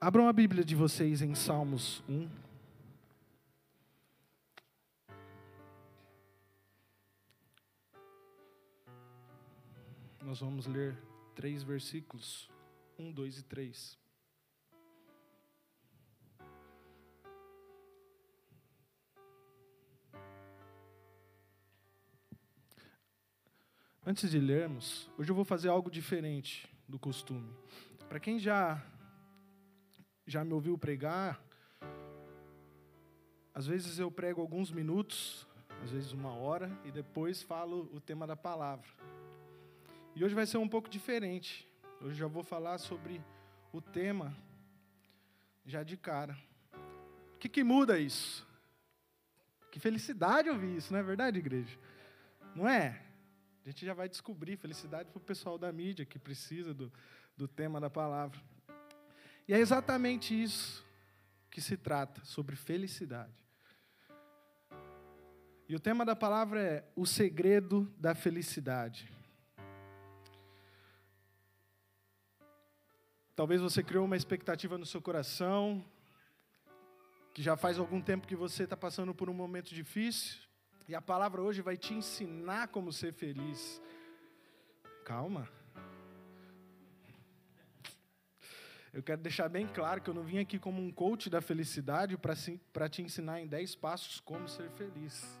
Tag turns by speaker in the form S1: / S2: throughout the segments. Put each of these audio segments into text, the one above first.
S1: Abram a Bíblia de vocês em Salmos 1. Nós vamos ler três versículos: 1, 2 e 3. Antes de lermos, hoje eu vou fazer algo diferente do costume. Para quem já já me ouviu pregar, às vezes eu prego alguns minutos, às vezes uma hora, e depois falo o tema da palavra. E hoje vai ser um pouco diferente. Hoje já vou falar sobre o tema já de cara. O que, que muda isso? Que felicidade ouvir isso, não é verdade, igreja? Não é? A gente já vai descobrir felicidade para o pessoal da mídia que precisa do, do tema da palavra. E é exatamente isso que se trata, sobre felicidade. E o tema da palavra é o segredo da felicidade. Talvez você criou uma expectativa no seu coração, que já faz algum tempo que você está passando por um momento difícil, e a palavra hoje vai te ensinar como ser feliz. Calma. Eu quero deixar bem claro que eu não vim aqui como um coach da felicidade para te ensinar em 10 passos como ser feliz.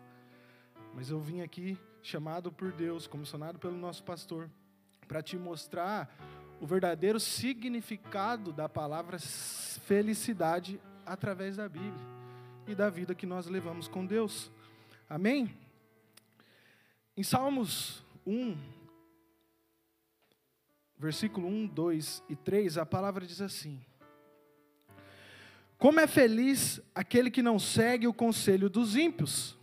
S1: Mas eu vim aqui chamado por Deus, comissionado pelo nosso pastor, para te mostrar o verdadeiro significado da palavra felicidade através da Bíblia e da vida que nós levamos com Deus. Amém? Em Salmos 1, versículo 1, 2 e 3, a palavra diz assim: Como é feliz aquele que não segue o conselho dos ímpios,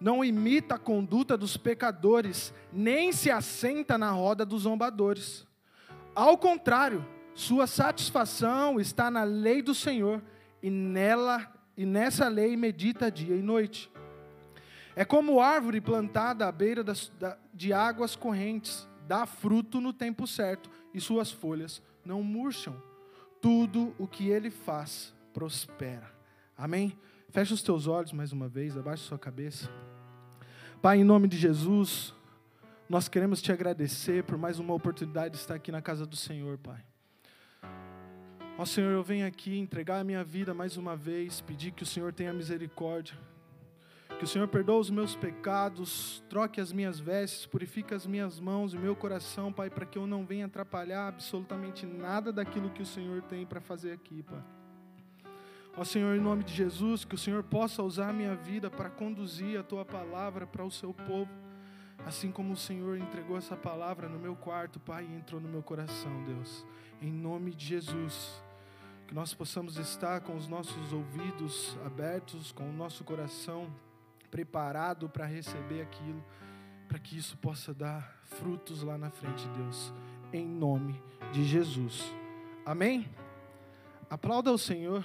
S1: não imita a conduta dos pecadores, nem se assenta na roda dos zombadores. Ao contrário, sua satisfação está na lei do Senhor, e nela e nessa lei medita dia e noite. É como árvore plantada à beira das, de águas correntes, dá fruto no tempo certo e suas folhas não murcham. Tudo o que ele faz prospera. Amém? Feche os teus olhos mais uma vez, abaixe sua cabeça. Pai, em nome de Jesus, nós queremos te agradecer por mais uma oportunidade de estar aqui na casa do Senhor, Pai. Ó Senhor, eu venho aqui entregar a minha vida mais uma vez, pedir que o Senhor tenha misericórdia que o Senhor perdoe os meus pecados, troque as minhas vestes, purifique as minhas mãos e o meu coração, Pai, para que eu não venha atrapalhar absolutamente nada daquilo que o Senhor tem para fazer aqui, Pai. Ó Senhor, em nome de Jesus, que o Senhor possa usar a minha vida para conduzir a tua palavra para o seu povo, assim como o Senhor entregou essa palavra no meu quarto, Pai, e entrou no meu coração, Deus. Em nome de Jesus que nós possamos estar com os nossos ouvidos abertos, com o nosso coração preparado para receber aquilo, para que isso possa dar frutos lá na frente, Deus, em nome de Jesus. Amém? Aplauda o Senhor.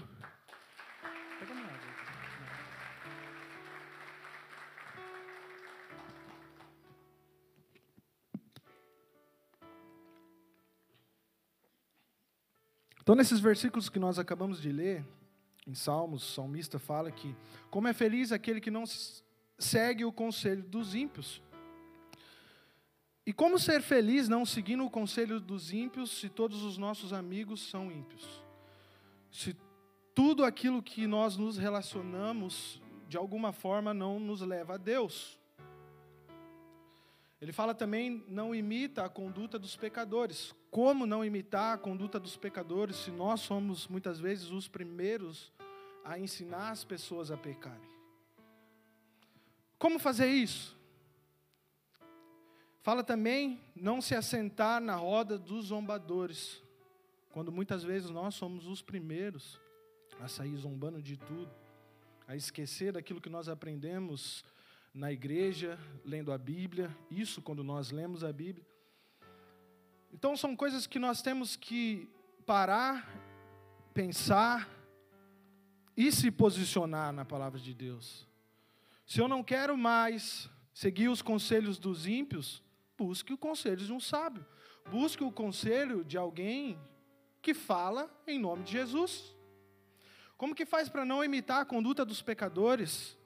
S1: Então, nesses versículos que nós acabamos de ler, em Salmos, o salmista fala que como é feliz aquele que não segue o conselho dos ímpios. E como ser feliz não seguindo o conselho dos ímpios se todos os nossos amigos são ímpios? Se tudo aquilo que nós nos relacionamos de alguma forma não nos leva a Deus. Ele fala também, não imita a conduta dos pecadores. Como não imitar a conduta dos pecadores se nós somos muitas vezes os primeiros a ensinar as pessoas a pecarem? Como fazer isso? Fala também não se assentar na roda dos zombadores, quando muitas vezes nós somos os primeiros a sair zombando de tudo, a esquecer daquilo que nós aprendemos na igreja, lendo a Bíblia, isso quando nós lemos a Bíblia. Então são coisas que nós temos que parar, pensar e se posicionar na palavra de Deus. Se eu não quero mais seguir os conselhos dos ímpios, busque o conselho de um sábio. Busque o conselho de alguém que fala em nome de Jesus. Como que faz para não imitar a conduta dos pecadores,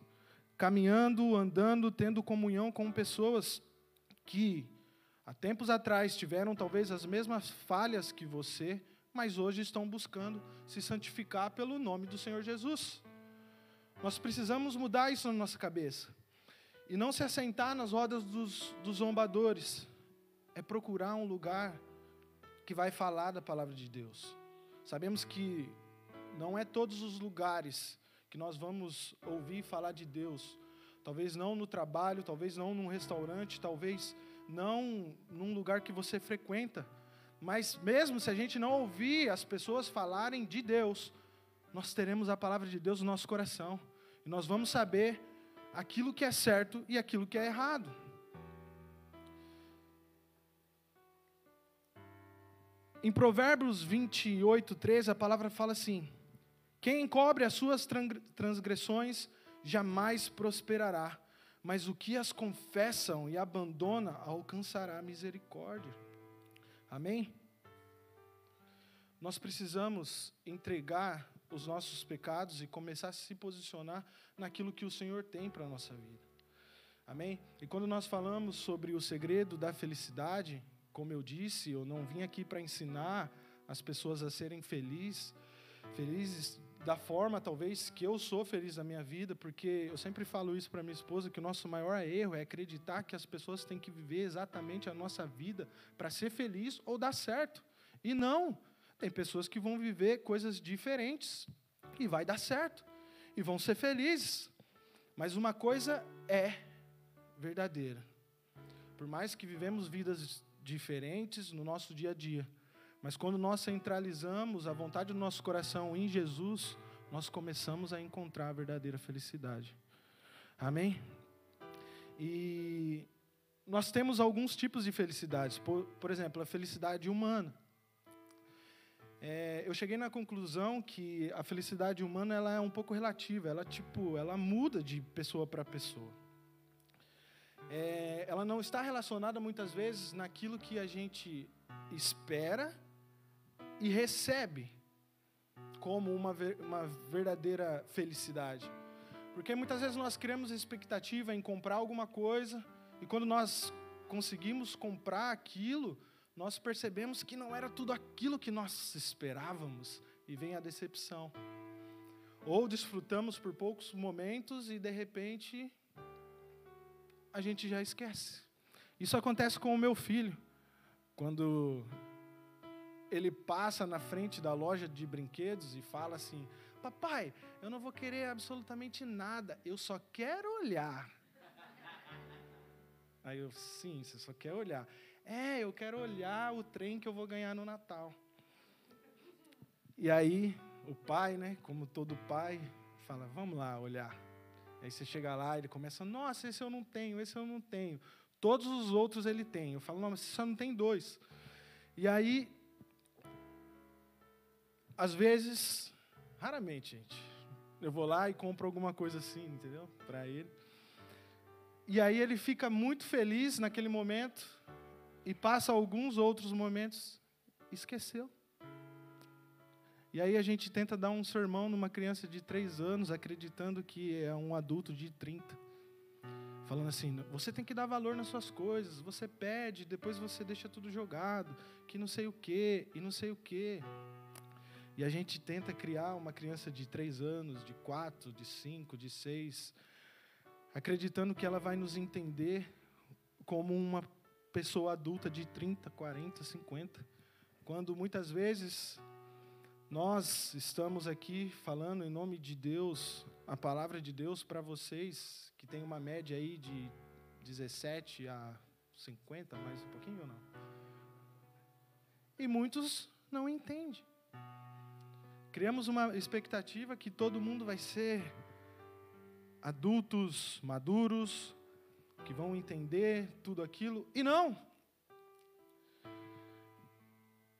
S1: caminhando, andando, tendo comunhão com pessoas que há tempos atrás tiveram talvez as mesmas falhas que você, mas hoje estão buscando se santificar pelo nome do Senhor Jesus? Nós precisamos mudar isso na nossa cabeça. E não se assentar nas rodas dos, dos zombadores. É procurar um lugar que vai falar da palavra de Deus. Sabemos que não é todos os lugares que nós vamos ouvir falar de Deus. Talvez não no trabalho, talvez não num restaurante, talvez não num lugar que você frequenta. Mas mesmo se a gente não ouvir as pessoas falarem de Deus, nós teremos a palavra de Deus no nosso coração. E nós vamos saber aquilo que é certo e aquilo que é errado. Em Provérbios 28, 13, a palavra fala assim: Quem encobre as suas transgressões jamais prosperará, mas o que as confessam e abandona alcançará misericórdia. Amém? Nós precisamos entregar os nossos pecados e começar a se posicionar naquilo que o Senhor tem para a nossa vida. Amém? E quando nós falamos sobre o segredo da felicidade, como eu disse, eu não vim aqui para ensinar as pessoas a serem felizes, felizes da forma talvez que eu sou feliz na minha vida, porque eu sempre falo isso para minha esposa que o nosso maior erro é acreditar que as pessoas têm que viver exatamente a nossa vida para ser feliz ou dar certo. E não, tem pessoas que vão viver coisas diferentes e vai dar certo e vão ser felizes. Mas uma coisa é verdadeira. Por mais que vivemos vidas diferentes no nosso dia a dia, mas quando nós centralizamos a vontade do nosso coração em Jesus, nós começamos a encontrar a verdadeira felicidade. Amém? E nós temos alguns tipos de felicidades. Por, por exemplo, a felicidade humana. É, eu cheguei na conclusão que a felicidade humana ela é um pouco relativa, ela tipo, ela muda de pessoa para pessoa. É, ela não está relacionada muitas vezes naquilo que a gente espera e recebe como uma, uma verdadeira felicidade. Porque muitas vezes nós criamos expectativa em comprar alguma coisa e quando nós conseguimos comprar aquilo, nós percebemos que não era tudo aquilo que nós esperávamos e vem a decepção. Ou desfrutamos por poucos momentos e de repente a gente já esquece. Isso acontece com o meu filho. Quando ele passa na frente da loja de brinquedos e fala assim: Papai, eu não vou querer absolutamente nada, eu só quero olhar. Aí eu, sim, você só quer olhar. É, eu quero olhar o trem que eu vou ganhar no Natal. E aí, o pai, né, como todo pai, fala: Vamos lá olhar. Aí você chega lá, ele começa: Nossa, esse eu não tenho, esse eu não tenho. Todos os outros ele tem. Eu falo: Não, mas você só não tem dois. E aí, às vezes, raramente, gente, eu vou lá e compro alguma coisa assim, entendeu? Para ele. E aí ele fica muito feliz naquele momento e passa alguns outros momentos, esqueceu. E aí a gente tenta dar um sermão numa criança de três anos, acreditando que é um adulto de 30. Falando assim, você tem que dar valor nas suas coisas, você pede, depois você deixa tudo jogado, que não sei o quê, e não sei o quê. E a gente tenta criar uma criança de três anos, de quatro, de cinco, de seis, acreditando que ela vai nos entender como uma pessoa adulta de 30, 40, 50, quando muitas vezes nós estamos aqui falando em nome de Deus, a palavra de Deus para vocês que tem uma média aí de 17 a 50, mais um pouquinho ou não? E muitos não entendem. Criamos uma expectativa que todo mundo vai ser adultos, maduros, que vão entender tudo aquilo. E não.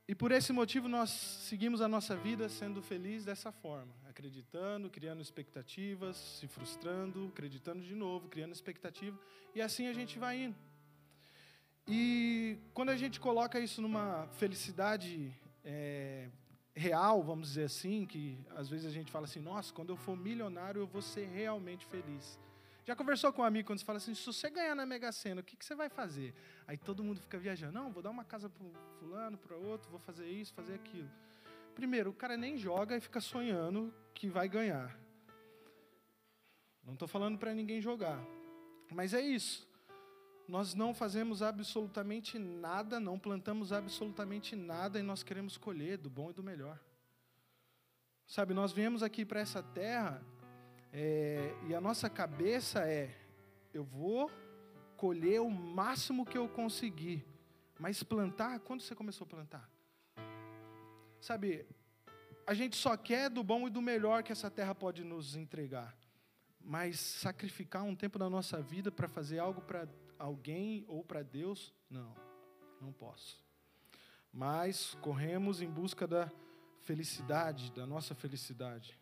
S1: E por esse motivo nós seguimos a nossa vida sendo feliz dessa forma, acreditando, criando expectativas, se frustrando, acreditando de novo, criando expectativa, e assim a gente vai indo. E quando a gente coloca isso numa felicidade é, real, vamos dizer assim, que às vezes a gente fala assim, nossa, quando eu for milionário eu vou ser realmente feliz. Já conversou com um amigo quando você fala assim, se você ganhar na Mega Sena, o que, que você vai fazer? Aí todo mundo fica viajando, não, vou dar uma casa para fulano, para outro, vou fazer isso, fazer aquilo. Primeiro, o cara nem joga e fica sonhando que vai ganhar. Não estou falando para ninguém jogar, mas é isso. Nós não fazemos absolutamente nada, não plantamos absolutamente nada e nós queremos colher do bom e do melhor. Sabe, nós viemos aqui para essa terra é, e a nossa cabeça é: eu vou colher o máximo que eu conseguir. Mas plantar, quando você começou a plantar? Sabe, a gente só quer do bom e do melhor que essa terra pode nos entregar. Mas sacrificar um tempo da nossa vida para fazer algo para alguém ou para Deus, não, não posso. Mas corremos em busca da felicidade, da nossa felicidade.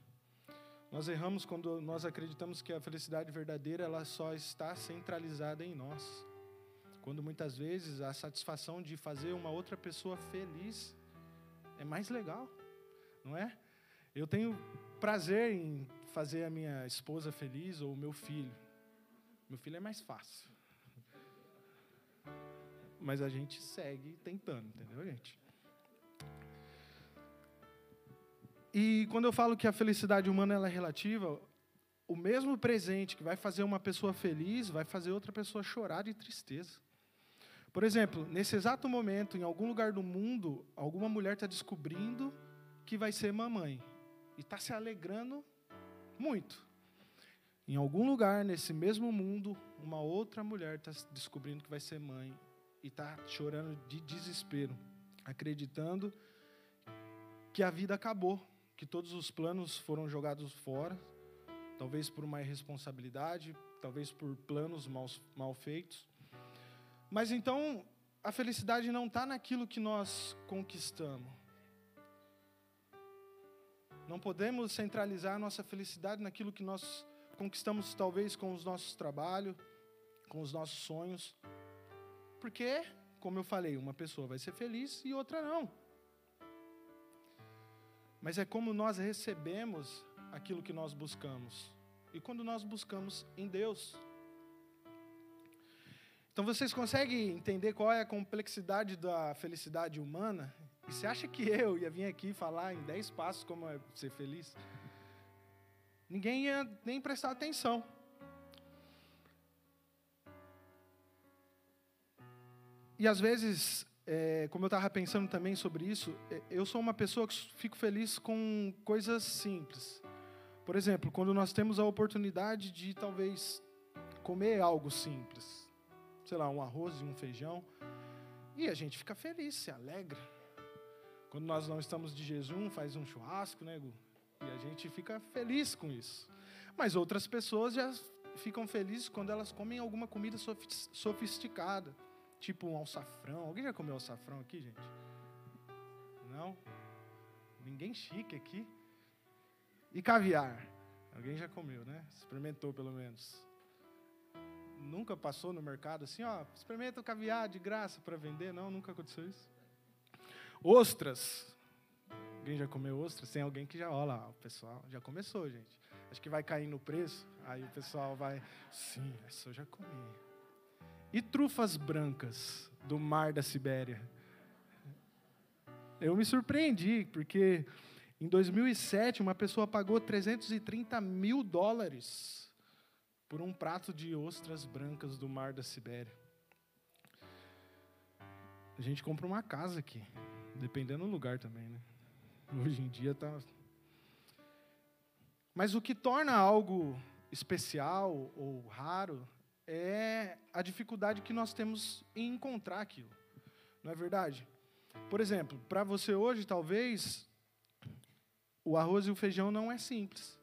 S1: Nós erramos quando nós acreditamos que a felicidade verdadeira ela só está centralizada em nós. Quando muitas vezes a satisfação de fazer uma outra pessoa feliz é mais legal, não é? Eu tenho prazer em fazer a minha esposa feliz ou o meu filho. Meu filho é mais fácil. Mas a gente segue tentando, entendeu, gente? E quando eu falo que a felicidade humana é relativa, o mesmo presente que vai fazer uma pessoa feliz vai fazer outra pessoa chorar de tristeza. Por exemplo, nesse exato momento, em algum lugar do mundo, alguma mulher está descobrindo que vai ser mamãe e está se alegrando muito. Em algum lugar nesse mesmo mundo, uma outra mulher está descobrindo que vai ser mãe e está chorando de desespero, acreditando que a vida acabou, que todos os planos foram jogados fora, talvez por uma irresponsabilidade, talvez por planos mal, mal feitos. Mas então, a felicidade não está naquilo que nós conquistamos. Não podemos centralizar a nossa felicidade naquilo que nós conquistamos, talvez com os nossos trabalhos, com os nossos sonhos. Porque, como eu falei, uma pessoa vai ser feliz e outra não mas é como nós recebemos aquilo que nós buscamos. E quando nós buscamos em Deus. Então vocês conseguem entender qual é a complexidade da felicidade humana? E você acha que eu ia vir aqui falar em dez passos como é ser feliz? Ninguém ia nem prestar atenção. E às vezes é, como eu estava pensando também sobre isso, é, eu sou uma pessoa que fico feliz com coisas simples. Por exemplo, quando nós temos a oportunidade de talvez comer algo simples, sei lá, um arroz e um feijão, e a gente fica feliz, se alegra. Quando nós não estamos de jejum, faz um churrasco, né, Gu? E a gente fica feliz com isso. Mas outras pessoas já ficam felizes quando elas comem alguma comida sofisticada. Tipo um alçafrão. Alguém já comeu alçafrão aqui, gente? Não? Ninguém chique aqui. E caviar? Alguém já comeu, né? Experimentou pelo menos. Nunca passou no mercado assim, ó, experimenta o caviar de graça para vender? Não, nunca aconteceu isso. Ostras. Alguém já comeu ostras? Tem alguém que já, olha lá, o pessoal já começou, gente. Acho que vai cair no preço, aí o pessoal vai, sim, essa eu já comi. E trufas brancas do mar da Sibéria? Eu me surpreendi, porque em 2007 uma pessoa pagou 330 mil dólares por um prato de ostras brancas do mar da Sibéria. A gente compra uma casa aqui, dependendo do lugar também, né? Hoje em dia tá. Mas o que torna algo especial ou raro é a dificuldade que nós temos em encontrar aquilo. Não é verdade? Por exemplo, para você hoje, talvez, o arroz e o feijão não é simples.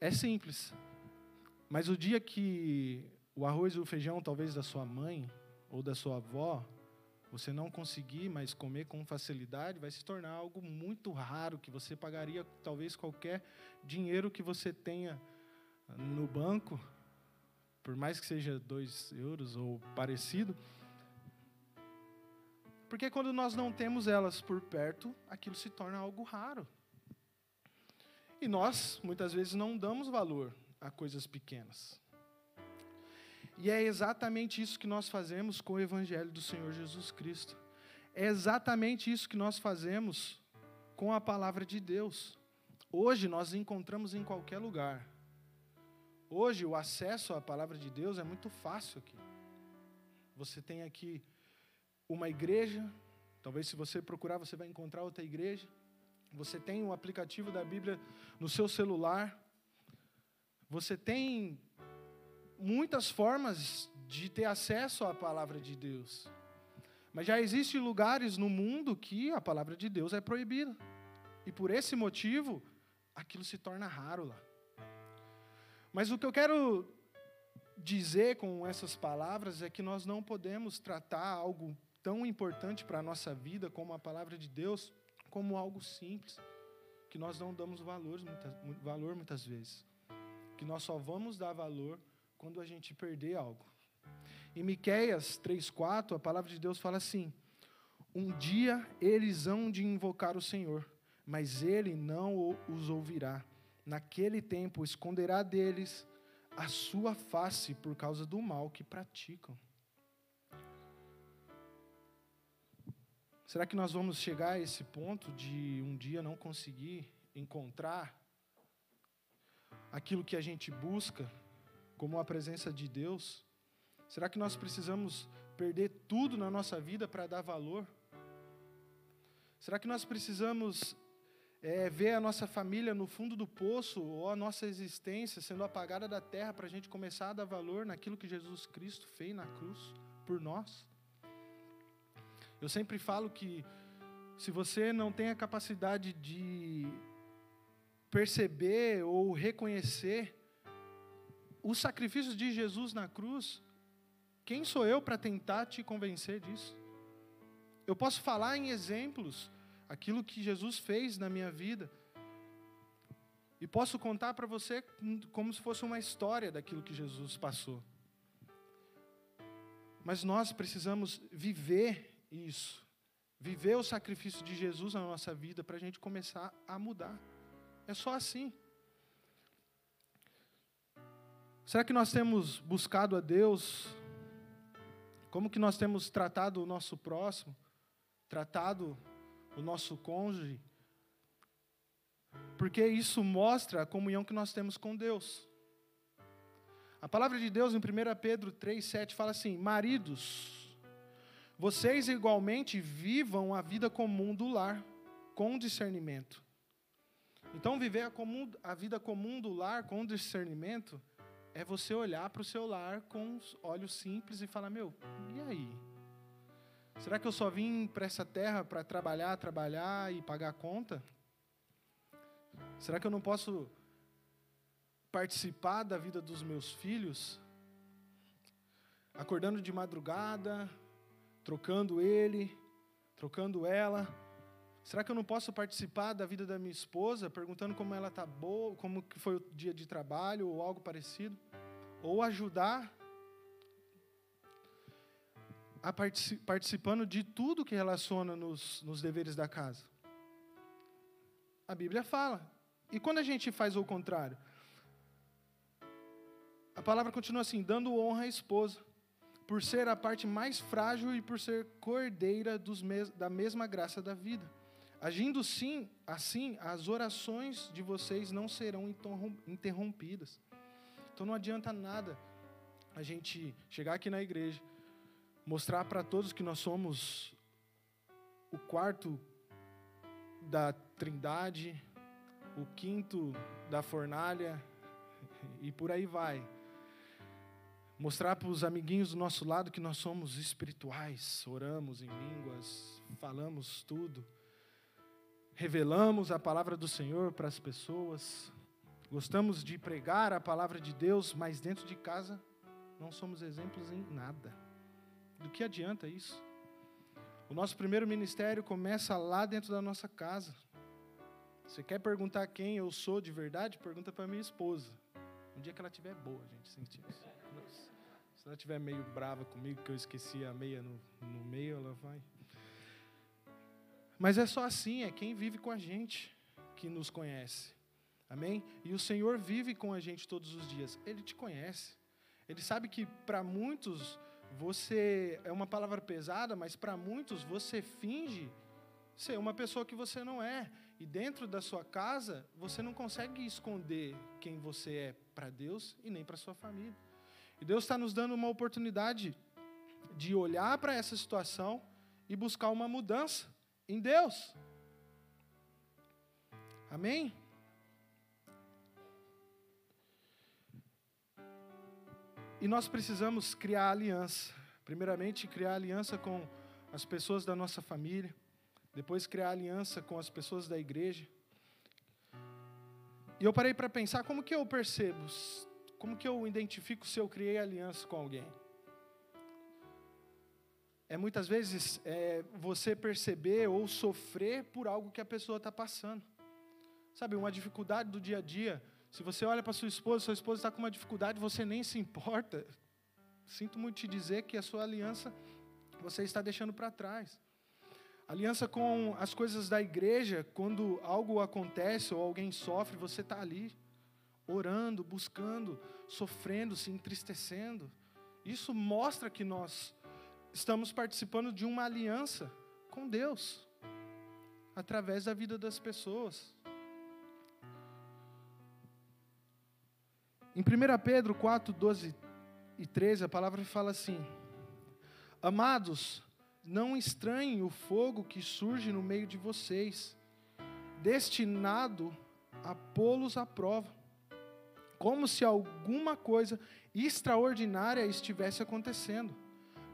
S1: É simples. Mas o dia que o arroz e o feijão, talvez da sua mãe ou da sua avó, você não conseguir mais comer com facilidade, vai se tornar algo muito raro que você pagaria talvez qualquer dinheiro que você tenha no banco, por mais que seja dois euros ou parecido. Porque quando nós não temos elas por perto, aquilo se torna algo raro. E nós, muitas vezes, não damos valor a coisas pequenas. E é exatamente isso que nós fazemos com o Evangelho do Senhor Jesus Cristo. É exatamente isso que nós fazemos com a palavra de Deus. Hoje nós encontramos em qualquer lugar. Hoje o acesso à palavra de Deus é muito fácil aqui. Você tem aqui uma igreja, talvez se você procurar você vai encontrar outra igreja. Você tem o um aplicativo da Bíblia no seu celular. Você tem muitas formas de ter acesso à palavra de Deus. Mas já existem lugares no mundo que a palavra de Deus é proibida. E por esse motivo, aquilo se torna raro lá. Mas o que eu quero dizer com essas palavras é que nós não podemos tratar algo tão importante para a nossa vida como a palavra de Deus como algo simples, que nós não damos valor muitas, valor muitas vezes. Que nós só vamos dar valor quando a gente perder algo. Em Miqueias 3:4, a palavra de Deus fala assim: Um dia eles hão de invocar o Senhor, mas ele não os ouvirá. Naquele tempo esconderá deles a sua face por causa do mal que praticam. Será que nós vamos chegar a esse ponto de um dia não conseguir encontrar aquilo que a gente busca? como a presença de Deus? Será que nós precisamos perder tudo na nossa vida para dar valor? Será que nós precisamos é, ver a nossa família no fundo do poço ou a nossa existência sendo apagada da terra para a gente começar a dar valor naquilo que Jesus Cristo fez na cruz por nós? Eu sempre falo que se você não tem a capacidade de perceber ou reconhecer o sacrifício de Jesus na cruz, quem sou eu para tentar te convencer disso? Eu posso falar em exemplos aquilo que Jesus fez na minha vida. E posso contar para você como se fosse uma história daquilo que Jesus passou. Mas nós precisamos viver isso. Viver o sacrifício de Jesus na nossa vida para a gente começar a mudar. É só assim. Será que nós temos buscado a Deus? Como que nós temos tratado o nosso próximo? Tratado o nosso cônjuge? Porque isso mostra a comunhão que nós temos com Deus. A palavra de Deus em 1 Pedro 3,7 fala assim: Maridos, vocês igualmente vivam a vida comum do lar, com discernimento. Então, viver a, comum, a vida comum do lar com discernimento é você olhar para o seu lar com olhos simples e falar: meu, e aí? Será que eu só vim para essa terra para trabalhar, trabalhar e pagar a conta? Será que eu não posso participar da vida dos meus filhos? Acordando de madrugada, trocando ele, trocando ela. Será que eu não posso participar da vida da minha esposa, perguntando como ela está boa, como foi o dia de trabalho ou algo parecido? Ou ajudar particip, participando de tudo que relaciona nos, nos deveres da casa? A Bíblia fala. E quando a gente faz o contrário? A palavra continua assim: dando honra à esposa, por ser a parte mais frágil e por ser cordeira mes da mesma graça da vida. Agindo sim, assim, as orações de vocês não serão interrompidas. Então não adianta nada a gente chegar aqui na igreja, mostrar para todos que nós somos o quarto da Trindade, o quinto da fornalha e por aí vai. Mostrar para os amiguinhos do nosso lado que nós somos espirituais, oramos em línguas, falamos tudo revelamos a palavra do Senhor para as pessoas, gostamos de pregar a palavra de Deus, mas dentro de casa não somos exemplos em nada. Do que adianta isso? O nosso primeiro ministério começa lá dentro da nossa casa. Você quer perguntar quem eu sou de verdade? Pergunta para minha esposa. Um dia que ela estiver boa, gente sentir isso. Se ela estiver meio brava comigo, que eu esqueci a meia no, no meio, ela vai. Mas é só assim, é quem vive com a gente que nos conhece. Amém? E o Senhor vive com a gente todos os dias. Ele te conhece. Ele sabe que para muitos você é uma palavra pesada, mas para muitos você finge ser uma pessoa que você não é. E dentro da sua casa, você não consegue esconder quem você é para Deus e nem para sua família. E Deus está nos dando uma oportunidade de olhar para essa situação e buscar uma mudança em Deus. Amém? E nós precisamos criar aliança. Primeiramente, criar aliança com as pessoas da nossa família. Depois, criar aliança com as pessoas da igreja. E eu parei para pensar como que eu percebo, como que eu identifico se eu criei aliança com alguém. É muitas vezes é, você perceber ou sofrer por algo que a pessoa está passando. Sabe, uma dificuldade do dia a dia se você olha para sua esposa, sua esposa está com uma dificuldade, você nem se importa. Sinto muito te dizer que a sua aliança você está deixando para trás. Aliança com as coisas da igreja, quando algo acontece ou alguém sofre, você está ali, orando, buscando, sofrendo, se entristecendo. Isso mostra que nós estamos participando de uma aliança com Deus, através da vida das pessoas. Em 1 Pedro 4, 12 e 13, a palavra fala assim: Amados, não estranhem o fogo que surge no meio de vocês, destinado a pô-los à prova, como se alguma coisa extraordinária estivesse acontecendo.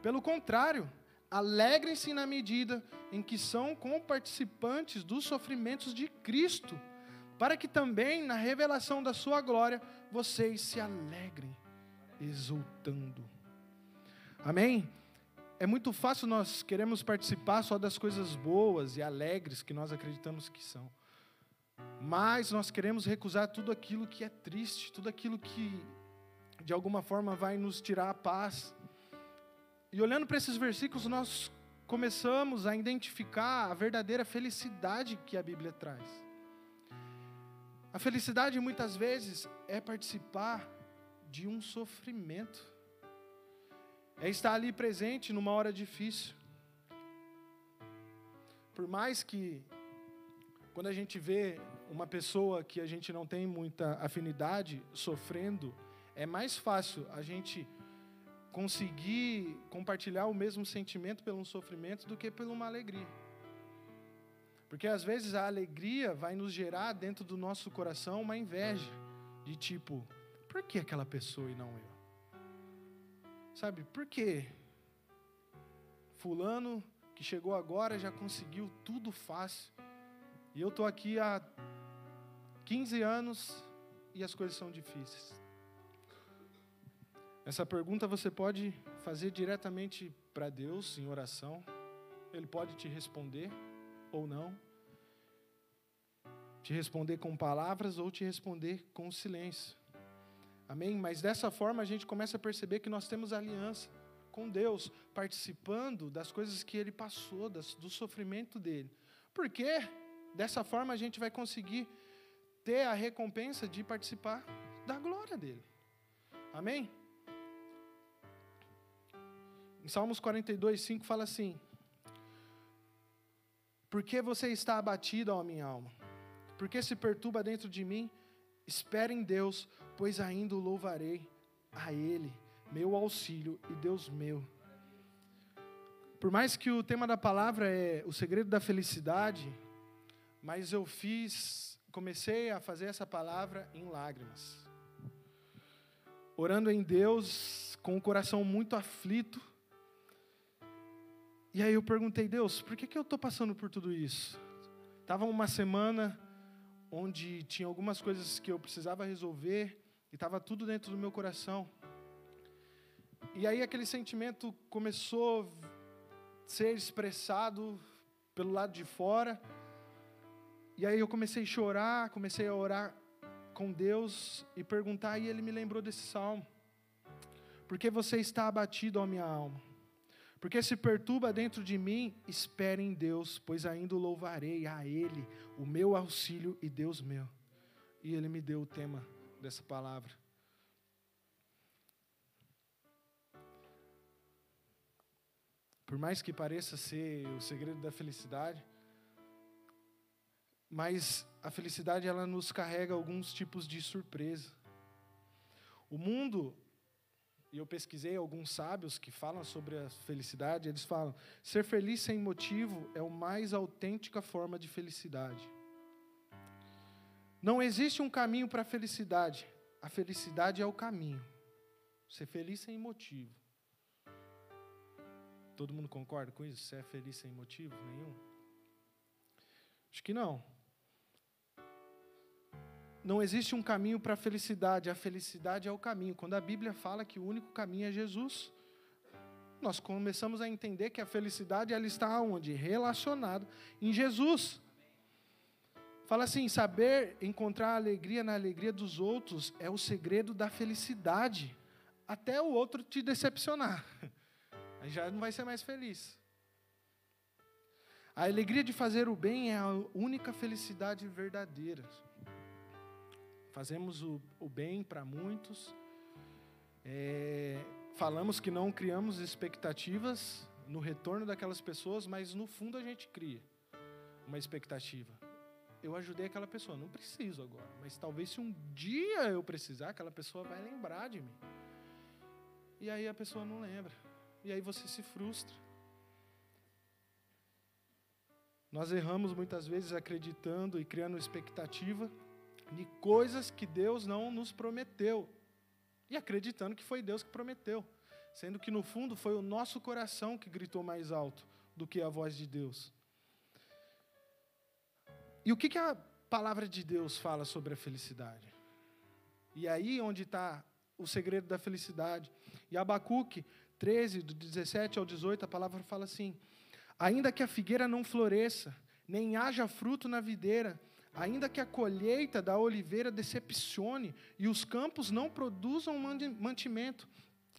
S1: Pelo contrário, alegrem-se na medida em que são comparticipantes dos sofrimentos de Cristo para que também na revelação da sua glória vocês se alegrem, exultando. Amém? É muito fácil nós queremos participar só das coisas boas e alegres que nós acreditamos que são. Mas nós queremos recusar tudo aquilo que é triste, tudo aquilo que de alguma forma vai nos tirar a paz. E olhando para esses versículos, nós começamos a identificar a verdadeira felicidade que a Bíblia traz. A felicidade muitas vezes é participar de um sofrimento, é estar ali presente numa hora difícil. Por mais que, quando a gente vê uma pessoa que a gente não tem muita afinidade sofrendo, é mais fácil a gente conseguir compartilhar o mesmo sentimento pelo sofrimento do que por uma alegria. Porque às vezes a alegria vai nos gerar dentro do nosso coração uma inveja, de tipo, por que aquela pessoa e não eu? Sabe, por que Fulano que chegou agora já conseguiu tudo fácil, e eu estou aqui há 15 anos e as coisas são difíceis? Essa pergunta você pode fazer diretamente para Deus em oração, Ele pode te responder ou não, te responder com palavras ou te responder com silêncio. Amém? Mas dessa forma a gente começa a perceber que nós temos aliança com Deus, participando das coisas que Ele passou, do sofrimento dele. Por quê? Dessa forma a gente vai conseguir ter a recompensa de participar da glória dele. Amém? Em Salmos 42, 5 fala assim: por que você está abatido, ó minha alma? Por que se perturba dentro de mim? Espere em Deus, pois ainda o louvarei a Ele, meu auxílio e Deus meu. Por mais que o tema da palavra é o segredo da felicidade, mas eu fiz, comecei a fazer essa palavra em lágrimas. Orando em Deus, com o coração muito aflito, e aí eu perguntei, Deus, por que, que eu estou passando por tudo isso? Estava uma semana onde tinha algumas coisas que eu precisava resolver e estava tudo dentro do meu coração. E aí aquele sentimento começou a ser expressado pelo lado de fora. E aí eu comecei a chorar, comecei a orar com Deus e perguntar, e ele me lembrou desse salmo. Porque você está abatido, ó minha alma? Porque se perturba dentro de mim, espere em Deus, pois ainda louvarei a Ele, o meu auxílio e Deus meu. E Ele me deu o tema dessa palavra. Por mais que pareça ser o segredo da felicidade, mas a felicidade ela nos carrega alguns tipos de surpresa. O mundo, e eu pesquisei alguns sábios que falam sobre a felicidade, eles falam: ser feliz sem motivo é a mais autêntica forma de felicidade. Não existe um caminho para a felicidade. A felicidade é o caminho. Ser feliz sem motivo. Todo mundo concorda com isso? É feliz sem motivo nenhum? Acho que não. Não existe um caminho para a felicidade, a felicidade é o caminho. Quando a Bíblia fala que o único caminho é Jesus, nós começamos a entender que a felicidade ela está onde? Relacionado em Jesus. Fala assim: saber encontrar alegria na alegria dos outros é o segredo da felicidade, até o outro te decepcionar. Aí já não vai ser mais feliz. A alegria de fazer o bem é a única felicidade verdadeira. Fazemos o, o bem para muitos, é, falamos que não criamos expectativas no retorno daquelas pessoas, mas no fundo a gente cria uma expectativa. Eu ajudei aquela pessoa, não preciso agora, mas talvez se um dia eu precisar, aquela pessoa vai lembrar de mim. E aí a pessoa não lembra. E aí você se frustra. Nós erramos muitas vezes acreditando e criando expectativa de coisas que Deus não nos prometeu. E acreditando que foi Deus que prometeu. Sendo que no fundo foi o nosso coração que gritou mais alto do que a voz de Deus. E o que, que a palavra de Deus fala sobre a felicidade? E aí onde está o segredo da felicidade. E Abacuque 13, do 17 ao 18, a palavra fala assim: Ainda que a figueira não floresça, nem haja fruto na videira, ainda que a colheita da oliveira decepcione e os campos não produzam mantimento,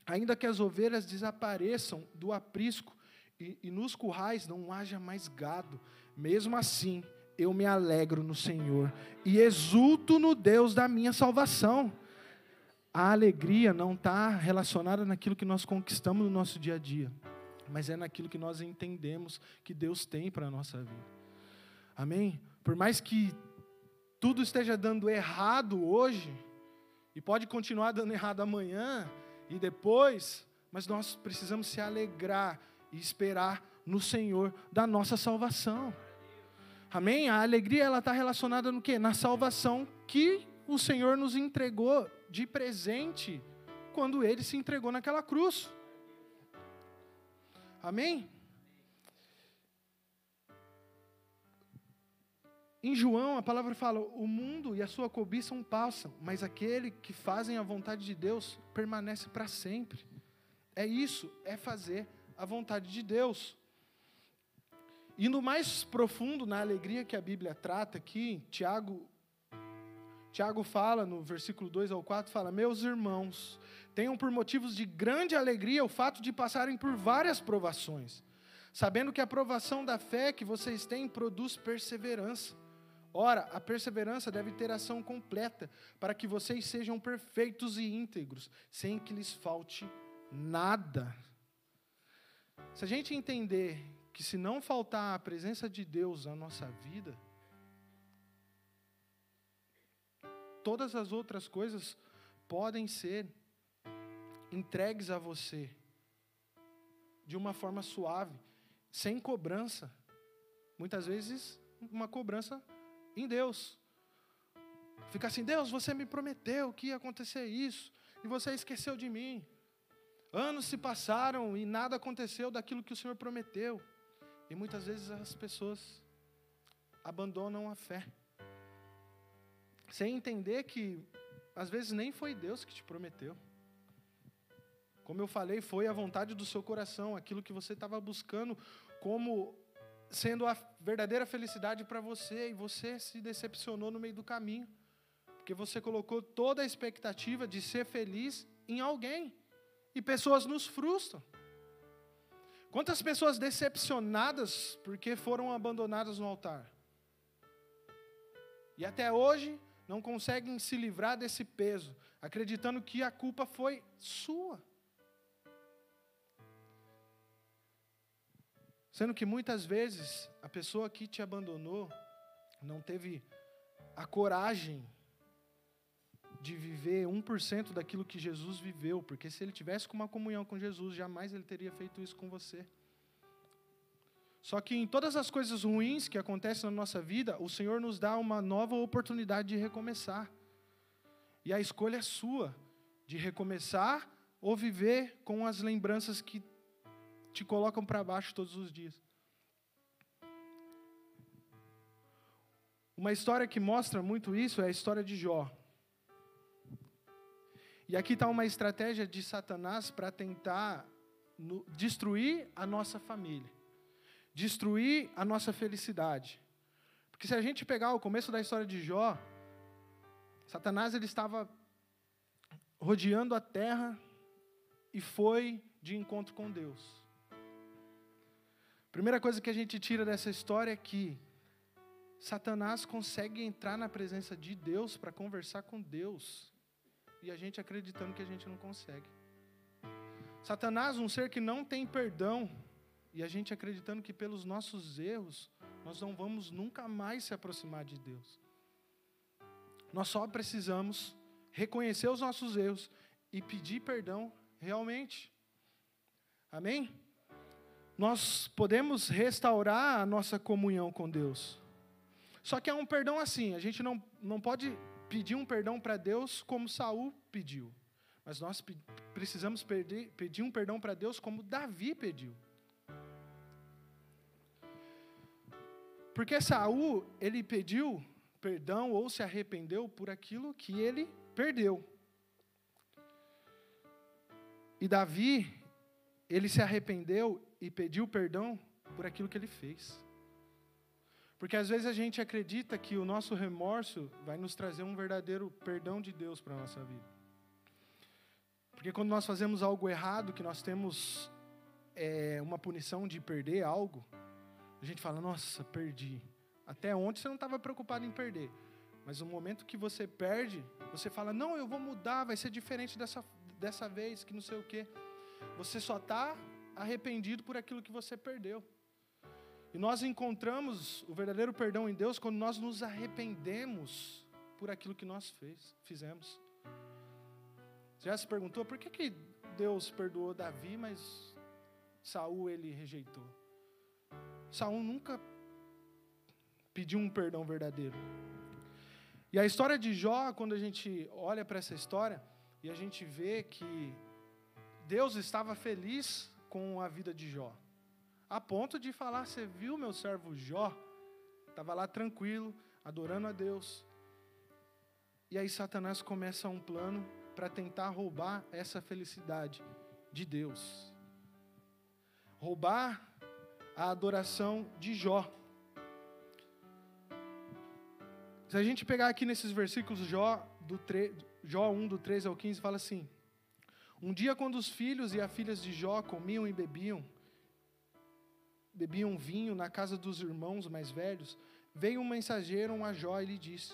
S1: ainda que as ovelhas desapareçam do aprisco e, e nos currais não haja mais gado, mesmo assim eu me alegro no Senhor e exulto no Deus da minha salvação a alegria não está relacionada naquilo que nós conquistamos no nosso dia a dia, mas é naquilo que nós entendemos que Deus tem para a nossa vida. Amém? Por mais que tudo esteja dando errado hoje, e pode continuar dando errado amanhã e depois, mas nós precisamos se alegrar e esperar no Senhor da nossa salvação. Amém? A alegria ela está relacionada no que? Na salvação que o Senhor nos entregou de presente quando ele se entregou naquela cruz. Amém? Em João, a palavra fala: o mundo e a sua cobiça passam, mas aquele que fazem a vontade de Deus permanece para sempre. É isso, é fazer a vontade de Deus. Indo mais profundo na alegria que a Bíblia trata aqui, Tiago Tiago fala no versículo 2 ao 4, fala: "Meus irmãos, tenham por motivos de grande alegria o fato de passarem por várias provações, sabendo que a provação da fé que vocês têm produz perseverança. Ora, a perseverança deve ter ação completa, para que vocês sejam perfeitos e íntegros, sem que lhes falte nada." Se a gente entender que se não faltar a presença de Deus na nossa vida, todas as outras coisas podem ser entregues a você de uma forma suave, sem cobrança. Muitas vezes, uma cobrança em Deus. Fica assim: Deus, você me prometeu que ia acontecer isso, e você esqueceu de mim. Anos se passaram e nada aconteceu daquilo que o Senhor prometeu. E muitas vezes as pessoas abandonam a fé. Sem entender que às vezes nem foi Deus que te prometeu. Como eu falei, foi a vontade do seu coração, aquilo que você estava buscando como sendo a verdadeira felicidade para você e você se decepcionou no meio do caminho. Porque você colocou toda a expectativa de ser feliz em alguém. E pessoas nos frustram. Quantas pessoas decepcionadas porque foram abandonadas no altar? E até hoje não conseguem se livrar desse peso, acreditando que a culpa foi sua. Sendo que muitas vezes a pessoa que te abandonou não teve a coragem de viver 1% daquilo que Jesus viveu, porque se ele tivesse com uma comunhão com Jesus, jamais ele teria feito isso com você. Só que em todas as coisas ruins que acontecem na nossa vida, o Senhor nos dá uma nova oportunidade de recomeçar. E a escolha é sua, de recomeçar ou viver com as lembranças que te colocam para baixo todos os dias. Uma história que mostra muito isso é a história de Jó. E aqui está uma estratégia de Satanás para tentar no, destruir a nossa família, destruir a nossa felicidade. Porque se a gente pegar o começo da história de Jó, Satanás ele estava rodeando a terra e foi de encontro com Deus. Primeira coisa que a gente tira dessa história é que Satanás consegue entrar na presença de Deus para conversar com Deus. E a gente acreditando que a gente não consegue. Satanás, um ser que não tem perdão, e a gente acreditando que pelos nossos erros nós não vamos nunca mais se aproximar de Deus. Nós só precisamos reconhecer os nossos erros e pedir perdão realmente. Amém? Nós podemos restaurar a nossa comunhão com Deus. Só que é um perdão assim, a gente não, não pode pedir um perdão para Deus como Saul pediu. Mas nós pe precisamos pedir, um perdão para Deus como Davi pediu. Porque Saul, ele pediu perdão ou se arrependeu por aquilo que ele perdeu. E Davi, ele se arrependeu e pediu perdão por aquilo que ele fez. Porque às vezes a gente acredita que o nosso remorso vai nos trazer um verdadeiro perdão de Deus para a nossa vida. Porque quando nós fazemos algo errado, que nós temos é, uma punição de perder algo, a gente fala, nossa, perdi. Até ontem você não estava preocupado em perder. Mas no momento que você perde, você fala, não, eu vou mudar, vai ser diferente dessa, dessa vez, que não sei o quê. Você só está arrependido por aquilo que você perdeu. E nós encontramos o verdadeiro perdão em Deus quando nós nos arrependemos por aquilo que nós fez, fizemos. Você já se perguntou por que, que Deus perdoou Davi, mas Saul ele rejeitou? Saul nunca pediu um perdão verdadeiro. E a história de Jó, quando a gente olha para essa história e a gente vê que Deus estava feliz com a vida de Jó. A ponto de falar: Você viu meu servo Jó? Estava lá tranquilo, adorando a Deus. E aí Satanás começa um plano para tentar roubar essa felicidade de Deus. Roubar a adoração de Jó. Se a gente pegar aqui nesses versículos Jó, do 3, Jó 1, do 13 ao 15, fala assim: um dia, quando os filhos e as filhas de Jó comiam e bebiam, bebiam vinho na casa dos irmãos mais velhos, veio um mensageiro a Jó e lhe disse: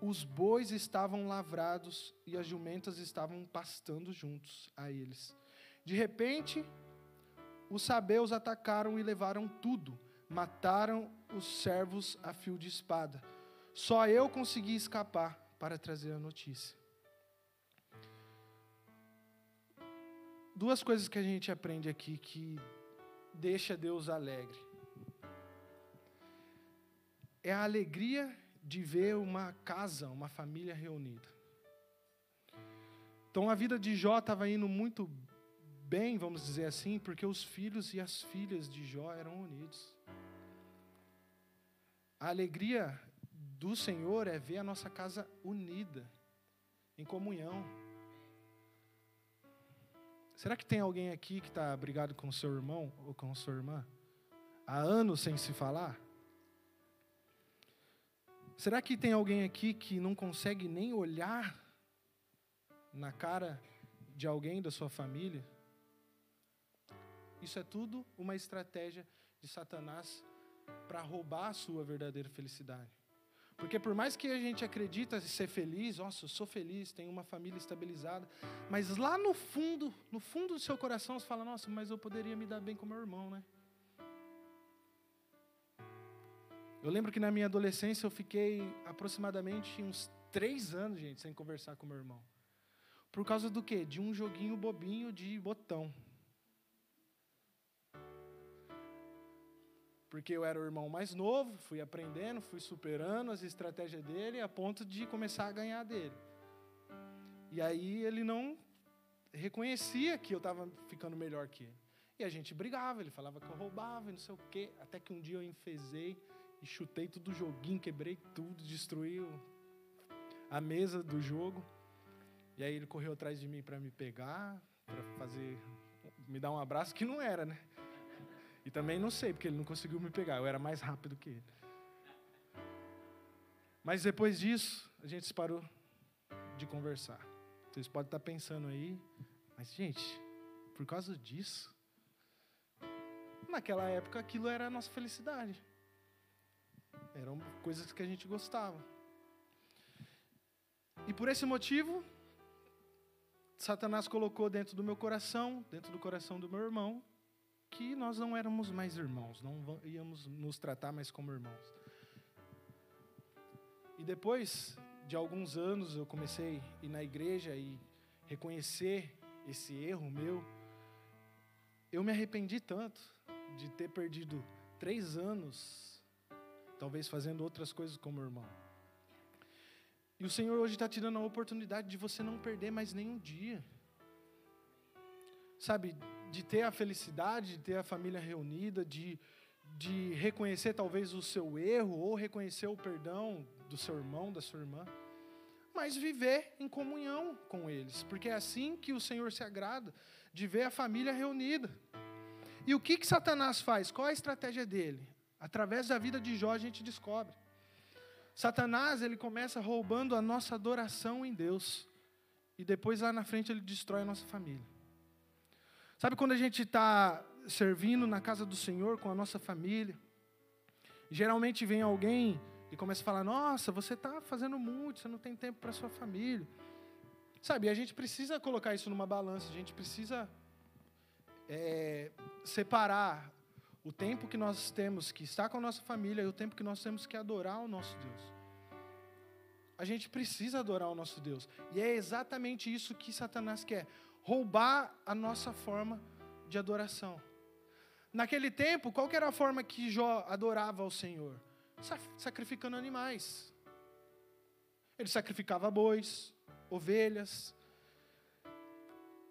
S1: Os bois estavam lavrados e as jumentas estavam pastando juntos a eles. De repente, os sabeus atacaram e levaram tudo, mataram os servos a fio de espada. Só eu consegui escapar para trazer a notícia. Duas coisas que a gente aprende aqui que deixa Deus alegre. É a alegria de ver uma casa, uma família reunida. Então a vida de Jó estava indo muito bem, vamos dizer assim, porque os filhos e as filhas de Jó eram unidos. A alegria do Senhor é ver a nossa casa unida, em comunhão. Será que tem alguém aqui que está brigado com seu irmão ou com sua irmã? Há anos sem se falar? Será que tem alguém aqui que não consegue nem olhar na cara de alguém da sua família? Isso é tudo uma estratégia de Satanás para roubar a sua verdadeira felicidade. Porque por mais que a gente acredita ser feliz, nossa, eu sou feliz, tenho uma família estabilizada, mas lá no fundo, no fundo do seu coração, você fala, nossa, mas eu poderia me dar bem com meu irmão, né? Eu lembro que na minha adolescência eu fiquei aproximadamente uns três anos, gente, sem conversar com meu irmão. Por causa do quê? De um joguinho bobinho de botão. Porque eu era o irmão mais novo, fui aprendendo, fui superando as estratégias dele a ponto de começar a ganhar dele. E aí ele não reconhecia que eu estava ficando melhor que ele. E a gente brigava, ele falava que eu roubava e não sei o quê. Até que um dia eu enfesei e chutei tudo o joguinho, quebrei tudo, destruí a mesa do jogo. E aí ele correu atrás de mim para me pegar, para fazer, me dar um abraço que não era, né? E também não sei, porque ele não conseguiu me pegar, eu era mais rápido que ele. Mas depois disso, a gente parou de conversar. Vocês podem estar pensando aí, mas gente, por causa disso, naquela época aquilo era a nossa felicidade. Eram coisas que a gente gostava. E por esse motivo, Satanás colocou dentro do meu coração, dentro do coração do meu irmão, que nós não éramos mais irmãos, não íamos nos tratar mais como irmãos. E depois de alguns anos eu comecei a ir na igreja e reconhecer esse erro meu. Eu me arrependi tanto de ter perdido três anos, talvez fazendo outras coisas como irmão. E o Senhor hoje está te dando a oportunidade de você não perder mais nenhum dia. Sabe, de ter a felicidade, de ter a família reunida, de, de reconhecer talvez o seu erro ou reconhecer o perdão do seu irmão, da sua irmã, mas viver em comunhão com eles, porque é assim que o Senhor se agrada, de ver a família reunida. E o que, que Satanás faz? Qual a estratégia dele? Através da vida de Jó a gente descobre. Satanás, ele começa roubando a nossa adoração em Deus. E depois lá na frente ele destrói a nossa família. Sabe quando a gente está servindo na casa do Senhor com a nossa família? Geralmente vem alguém e começa a falar: Nossa, você está fazendo muito, você não tem tempo para sua família. Sabe, a gente precisa colocar isso numa balança, a gente precisa é, separar o tempo que nós temos que estar com a nossa família e o tempo que nós temos que adorar o nosso Deus. A gente precisa adorar o nosso Deus. E é exatamente isso que Satanás quer roubar a nossa forma de adoração. Naquele tempo, qual era a forma que Jó adorava ao Senhor? Sacrificando animais. Ele sacrificava bois, ovelhas.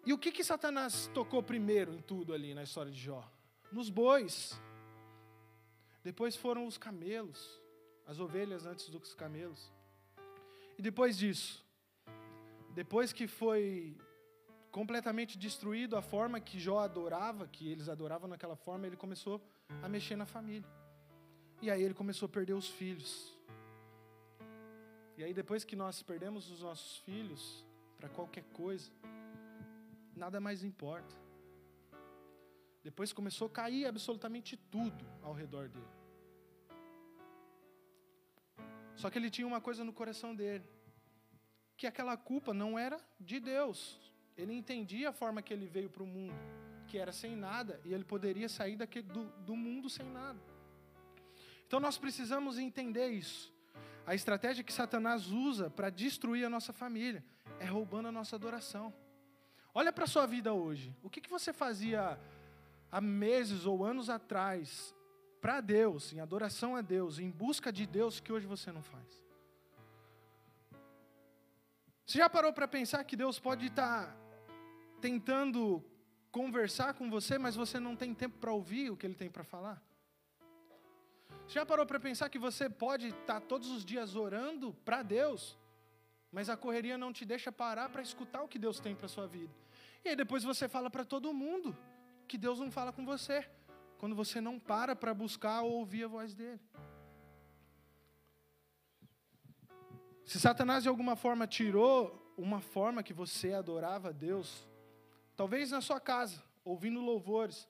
S1: E o que, que Satanás tocou primeiro em tudo ali na história de Jó? Nos bois. Depois foram os camelos, as ovelhas antes dos camelos. E depois disso, depois que foi completamente destruído a forma que Jó adorava, que eles adoravam naquela forma, ele começou a mexer na família. E aí ele começou a perder os filhos. E aí depois que nós perdemos os nossos filhos para qualquer coisa, nada mais importa. Depois começou a cair absolutamente tudo ao redor dele. Só que ele tinha uma coisa no coração dele, que aquela culpa não era de Deus, ele entendia a forma que ele veio para o mundo, que era sem nada, e ele poderia sair daquele, do, do mundo sem nada. Então nós precisamos entender isso. A estratégia que Satanás usa para destruir a nossa família é roubando a nossa adoração. Olha para a sua vida hoje. O que, que você fazia há meses ou anos atrás para Deus, em adoração a Deus, em busca de Deus, que hoje você não faz? Você já parou para pensar que Deus pode estar tá tentando conversar com você, mas você não tem tempo para ouvir o que ele tem para falar? Já parou para pensar que você pode estar tá todos os dias orando para Deus, mas a correria não te deixa parar para escutar o que Deus tem para sua vida? E aí depois você fala para todo mundo que Deus não fala com você, quando você não para para buscar ou ouvir a voz dele. Se Satanás de alguma forma tirou uma forma que você adorava a Deus, talvez na sua casa, ouvindo louvores,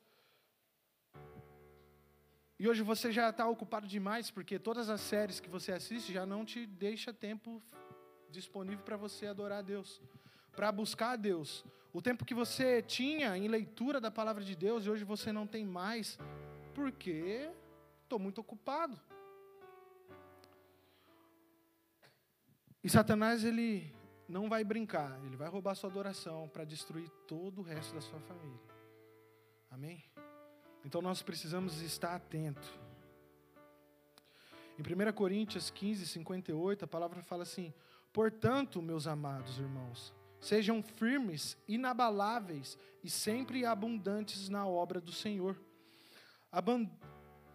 S1: e hoje você já está ocupado demais, porque todas as séries que você assiste já não te deixa tempo disponível para você adorar a Deus, para buscar a Deus. O tempo que você tinha em leitura da palavra de Deus e hoje você não tem mais, porque estou muito ocupado. E Satanás, ele não vai brincar, ele vai roubar sua adoração para destruir todo o resto da sua família. Amém? Então nós precisamos estar atentos. Em 1 Coríntios 15, 58, a palavra fala assim: Portanto, meus amados irmãos, sejam firmes, inabaláveis e sempre abundantes na obra do Senhor,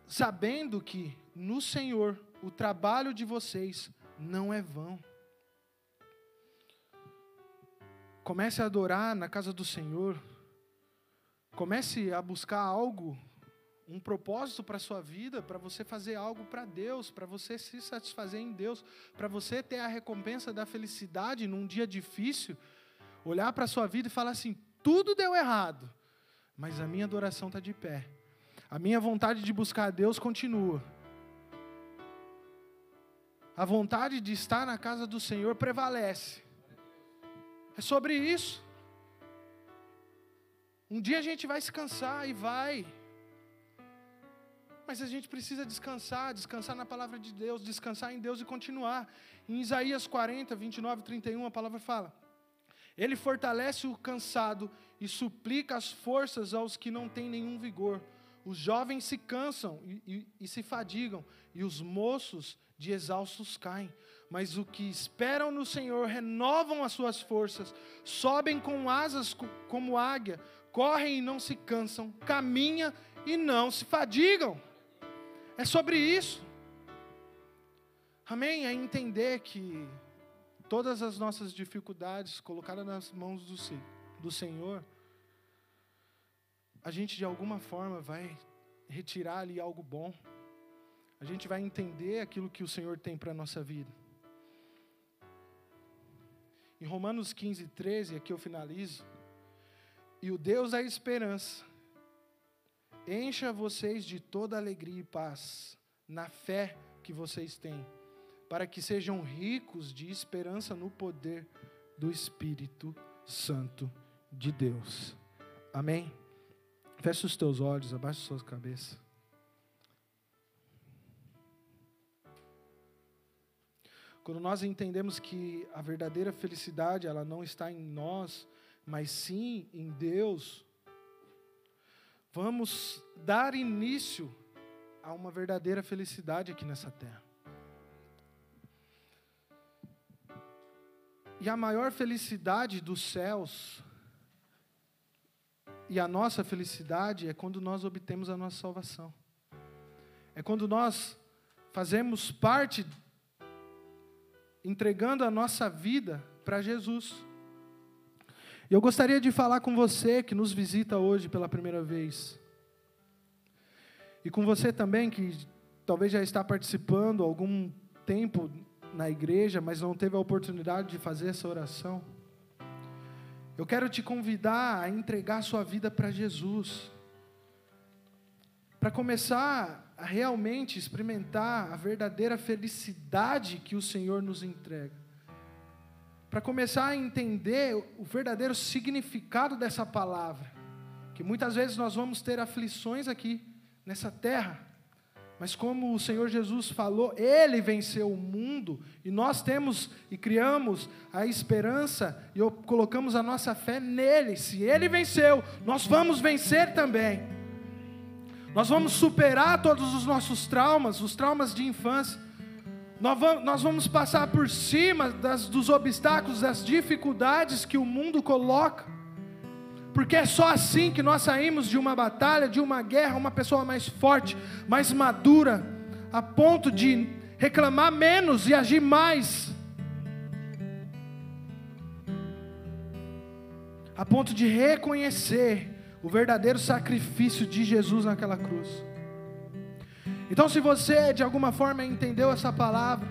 S1: sabendo que no Senhor o trabalho de vocês não é vão. Comece a adorar na casa do Senhor. Comece a buscar algo, um propósito para a sua vida, para você fazer algo para Deus, para você se satisfazer em Deus, para você ter a recompensa da felicidade num dia difícil. Olhar para a sua vida e falar assim: tudo deu errado, mas a minha adoração está de pé. A minha vontade de buscar a Deus continua. A vontade de estar na casa do Senhor prevalece. É sobre isso. Um dia a gente vai se cansar e vai. Mas a gente precisa descansar, descansar na palavra de Deus, descansar em Deus e continuar. Em Isaías 40, 29 e 31, a palavra fala: Ele fortalece o cansado e suplica as forças aos que não têm nenhum vigor. Os jovens se cansam e, e, e se fadigam, e os moços de exaustos caem mas o que esperam no Senhor renovam as suas forças, sobem com asas como águia, correm e não se cansam, caminham e não se fadigam. É sobre isso. Amém? É entender que todas as nossas dificuldades colocadas nas mãos do, do Senhor, a gente de alguma forma vai retirar ali algo bom. A gente vai entender aquilo que o Senhor tem para a nossa vida. Em Romanos 15, 13, aqui eu finalizo. E o Deus da esperança encha vocês de toda alegria e paz na fé que vocês têm, para que sejam ricos de esperança no poder do Espírito Santo de Deus. Amém? Feche os teus olhos, abaixa as suas cabeças. Quando nós entendemos que a verdadeira felicidade, ela não está em nós, mas sim em Deus, vamos dar início a uma verdadeira felicidade aqui nessa terra. E a maior felicidade dos céus e a nossa felicidade é quando nós obtemos a nossa salvação. É quando nós fazemos parte entregando a nossa vida para Jesus. E eu gostaria de falar com você que nos visita hoje pela primeira vez. E com você também que talvez já está participando algum tempo na igreja, mas não teve a oportunidade de fazer essa oração. Eu quero te convidar a entregar sua vida para Jesus. Para começar a realmente experimentar a verdadeira felicidade que o Senhor nos entrega. Para começar a entender o verdadeiro significado dessa palavra. Que muitas vezes nós vamos ter aflições aqui nessa terra, mas como o Senhor Jesus falou, Ele venceu o mundo e nós temos e criamos a esperança e colocamos a nossa fé nele. Se Ele venceu, nós vamos vencer também. Nós vamos superar todos os nossos traumas, os traumas de infância. Nós vamos passar por cima das, dos obstáculos, das dificuldades que o mundo coloca. Porque é só assim que nós saímos de uma batalha, de uma guerra, uma pessoa mais forte, mais madura, a ponto de reclamar menos e agir mais. a ponto de reconhecer o verdadeiro sacrifício de Jesus naquela cruz. Então, se você de alguma forma entendeu essa palavra,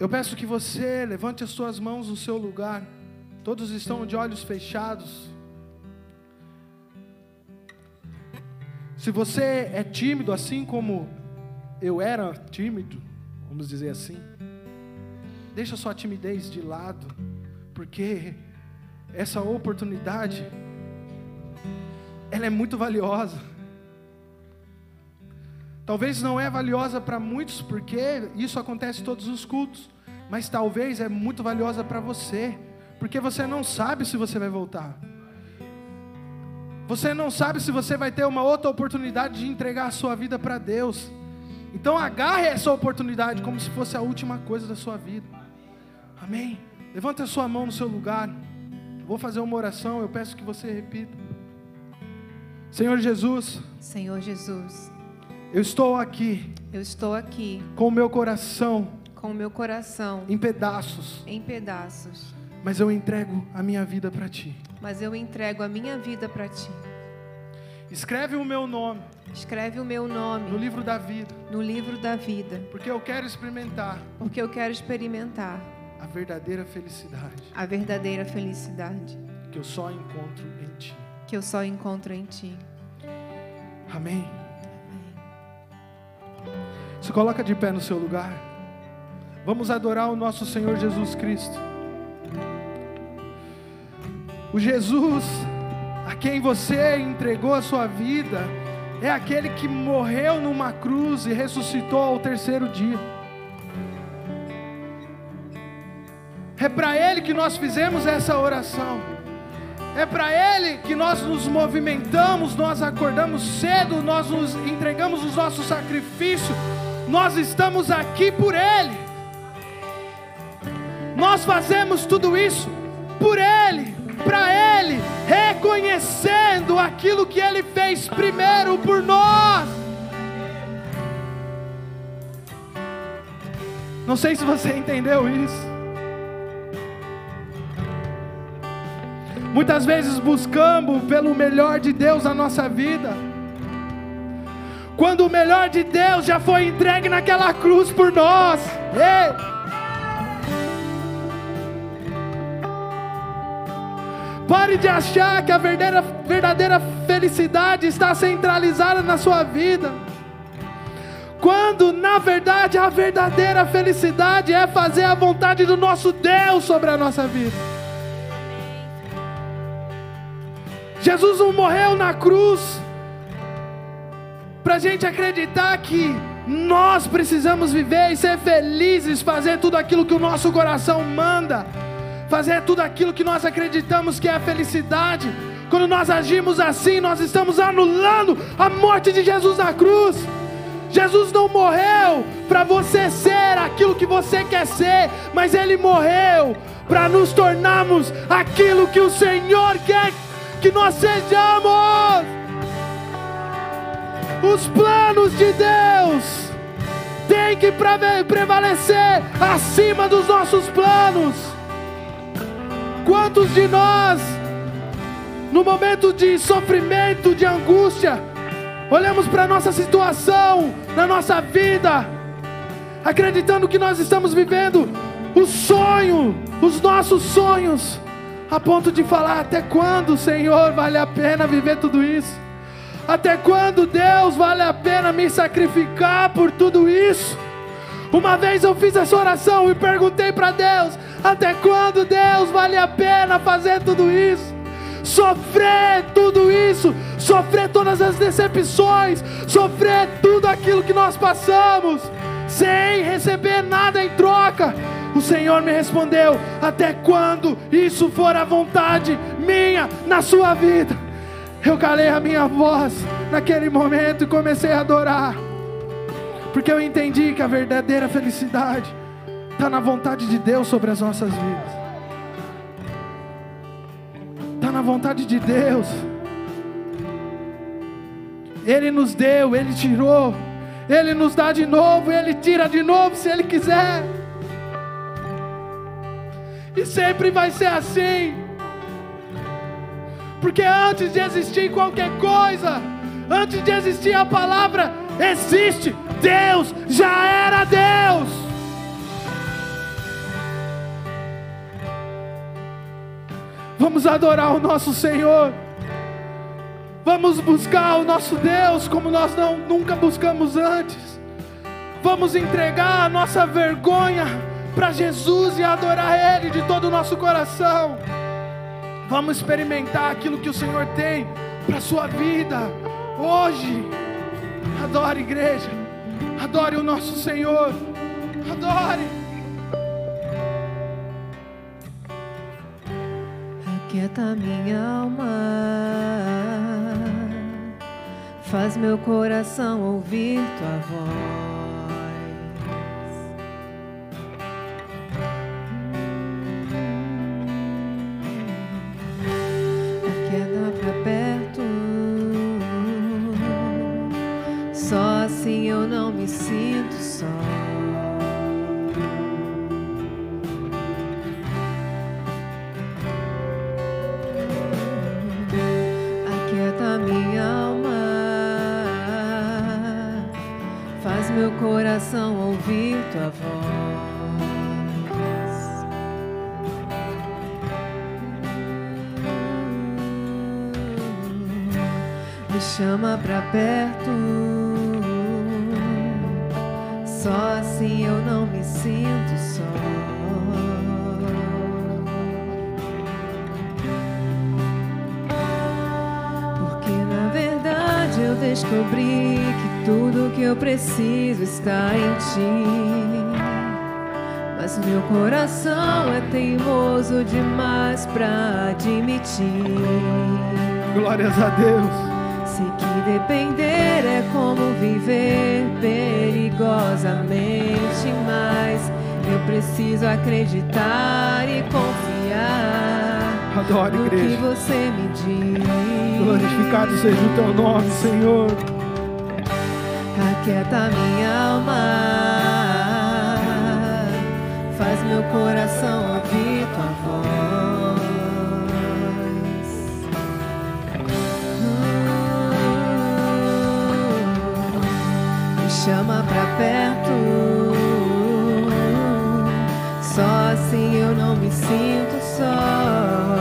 S1: eu peço que você levante as suas mãos no seu lugar. Todos estão de olhos fechados. Se você é tímido, assim como eu era tímido, vamos dizer assim, deixa sua timidez de lado, porque essa oportunidade ela é muito valiosa. Talvez não é valiosa para muitos, porque isso acontece todos os cultos, mas talvez é muito valiosa para você, porque você não sabe se você vai voltar. Você não sabe se você vai ter uma outra oportunidade de entregar a sua vida para Deus. Então agarre essa oportunidade como se fosse a última coisa da sua vida. Amém. Levante a sua mão no seu lugar. Vou fazer uma oração, eu peço que você repita. Senhor Jesus.
S2: Senhor Jesus.
S1: Eu estou aqui.
S2: Eu estou aqui.
S1: Com o meu coração.
S2: Com o meu coração.
S1: Em pedaços.
S2: Em pedaços.
S1: Mas eu entrego a minha vida para ti
S2: mas eu entrego a minha vida para ti.
S1: Escreve o meu nome.
S2: Escreve o meu nome
S1: no livro da vida.
S2: No livro da vida.
S1: Porque eu quero experimentar.
S2: Porque eu quero experimentar
S1: a verdadeira felicidade.
S2: A verdadeira felicidade
S1: que eu só encontro em ti.
S2: Que eu só encontro em ti.
S1: Amém. Se coloca de pé no seu lugar. Vamos adorar o nosso Senhor Jesus Cristo. O Jesus a quem você entregou a sua vida é aquele que morreu numa cruz e ressuscitou ao terceiro dia. É para Ele que nós fizemos essa oração. É para Ele que nós nos movimentamos, nós acordamos cedo, nós nos entregamos os nossos sacrifícios. Nós estamos aqui por Ele. Nós fazemos tudo isso por Ele para Ele, reconhecendo aquilo que Ele fez primeiro por nós. Não sei se você entendeu isso. Muitas vezes buscamos pelo melhor de Deus na nossa vida, quando o melhor de Deus já foi entregue naquela cruz por nós. Ei! Pare de achar que a verdadeira, verdadeira felicidade está centralizada na sua vida. Quando na verdade a verdadeira felicidade é fazer a vontade do nosso Deus sobre a nossa vida. Jesus não morreu na cruz para a gente acreditar que nós precisamos viver e ser felizes, fazer tudo aquilo que o nosso coração manda fazer tudo aquilo que nós acreditamos que é a felicidade. Quando nós agimos assim, nós estamos anulando a morte de Jesus na cruz. Jesus não morreu para você ser aquilo que você quer ser, mas Ele morreu para nos tornarmos aquilo que o Senhor quer que nós sejamos. Os planos de Deus têm que prevalecer acima dos nossos planos. Quantos de nós, no momento de sofrimento, de angústia, olhamos para a nossa situação, na nossa vida, acreditando que nós estamos vivendo o sonho, os nossos sonhos, a ponto de falar: até quando, Senhor, vale a pena viver tudo isso? Até quando, Deus, vale a pena me sacrificar por tudo isso? Uma vez eu fiz essa oração e perguntei para Deus: até quando, Deus, vale a pena fazer tudo isso? Sofrer tudo isso, sofrer todas as decepções, sofrer tudo aquilo que nós passamos, sem receber nada em troca. O Senhor me respondeu: Até quando isso for a vontade minha na sua vida? Eu calei a minha voz naquele momento e comecei a adorar, porque eu entendi que a verdadeira felicidade está na vontade de Deus sobre as nossas vidas. Está na vontade de Deus. Ele nos deu, Ele tirou, Ele nos dá de novo, Ele tira de novo se Ele quiser. E sempre vai ser assim. Porque antes de existir qualquer coisa, antes de existir a palavra, existe Deus, já era Deus. Vamos adorar o nosso Senhor. Vamos buscar o nosso Deus como nós não, nunca buscamos antes. Vamos entregar a nossa vergonha para Jesus e adorar Ele de todo o nosso coração. Vamos experimentar aquilo que o Senhor tem para a sua vida hoje. Adore, igreja. Adore o nosso Senhor. Adore.
S2: Aquieta minha alma, faz meu coração ouvir tua voz. Me sinto só. Aquieta minha alma, faz meu coração ouvir tua voz. Me chama pra perto, só assim eu não me sinto só. Porque na verdade eu descobri que tudo que eu preciso está em ti. Mas meu coração é teimoso demais pra admitir.
S1: Glórias a Deus.
S2: Sei que depender como viver perigosamente, mas eu preciso acreditar e confiar
S1: Adore,
S2: no que
S1: igreja.
S2: você me diz.
S1: Glorificado seja o teu nome, Senhor.
S2: Aquieta minha alma, faz meu coração ouvir tua voz. Chama pra perto, só assim eu não me sinto só.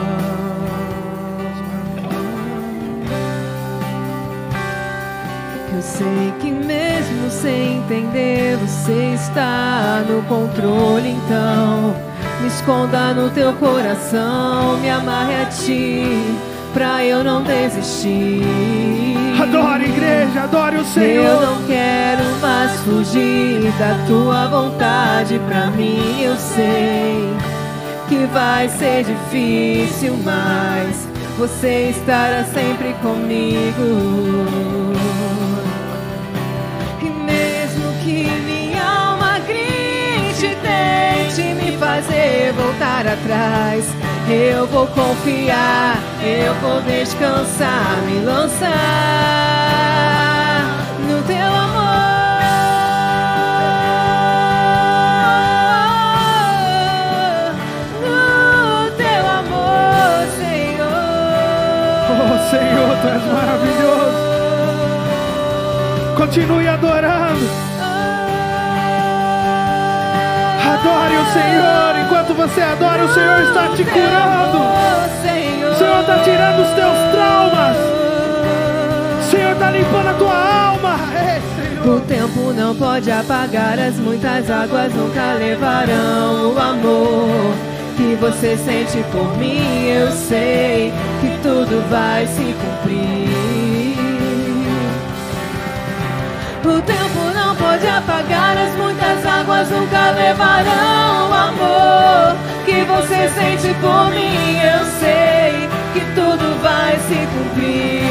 S2: Eu sei que mesmo sem entender, você está no controle. Então, me esconda no teu coração, me amarre a ti, pra eu não desistir.
S1: Adore, igreja. Adore o
S2: Eu
S1: Senhor.
S2: não quero mais fugir da tua vontade pra mim. Eu sei que vai ser difícil, mas você estará sempre comigo. E mesmo que minha alma grite, tente me fazer voltar atrás. Eu vou confiar, eu vou descansar, me lançar no teu amor. No teu amor, Senhor.
S1: Oh, Senhor, tu és maravilhoso. Continue adorando. Adore o Senhor. Enquanto você adora, o Senhor está te curando. O Senhor está tirando os teus traumas. O Senhor está limpando a tua alma. Ei.
S2: O tempo não pode apagar as muitas águas, nunca levarão o amor que você sente por mim. Eu sei que tudo vai se cumprir. O tempo pode apagar as muitas águas, nunca levarão o amor que você sente por mim. Eu sei que tudo vai se cumprir.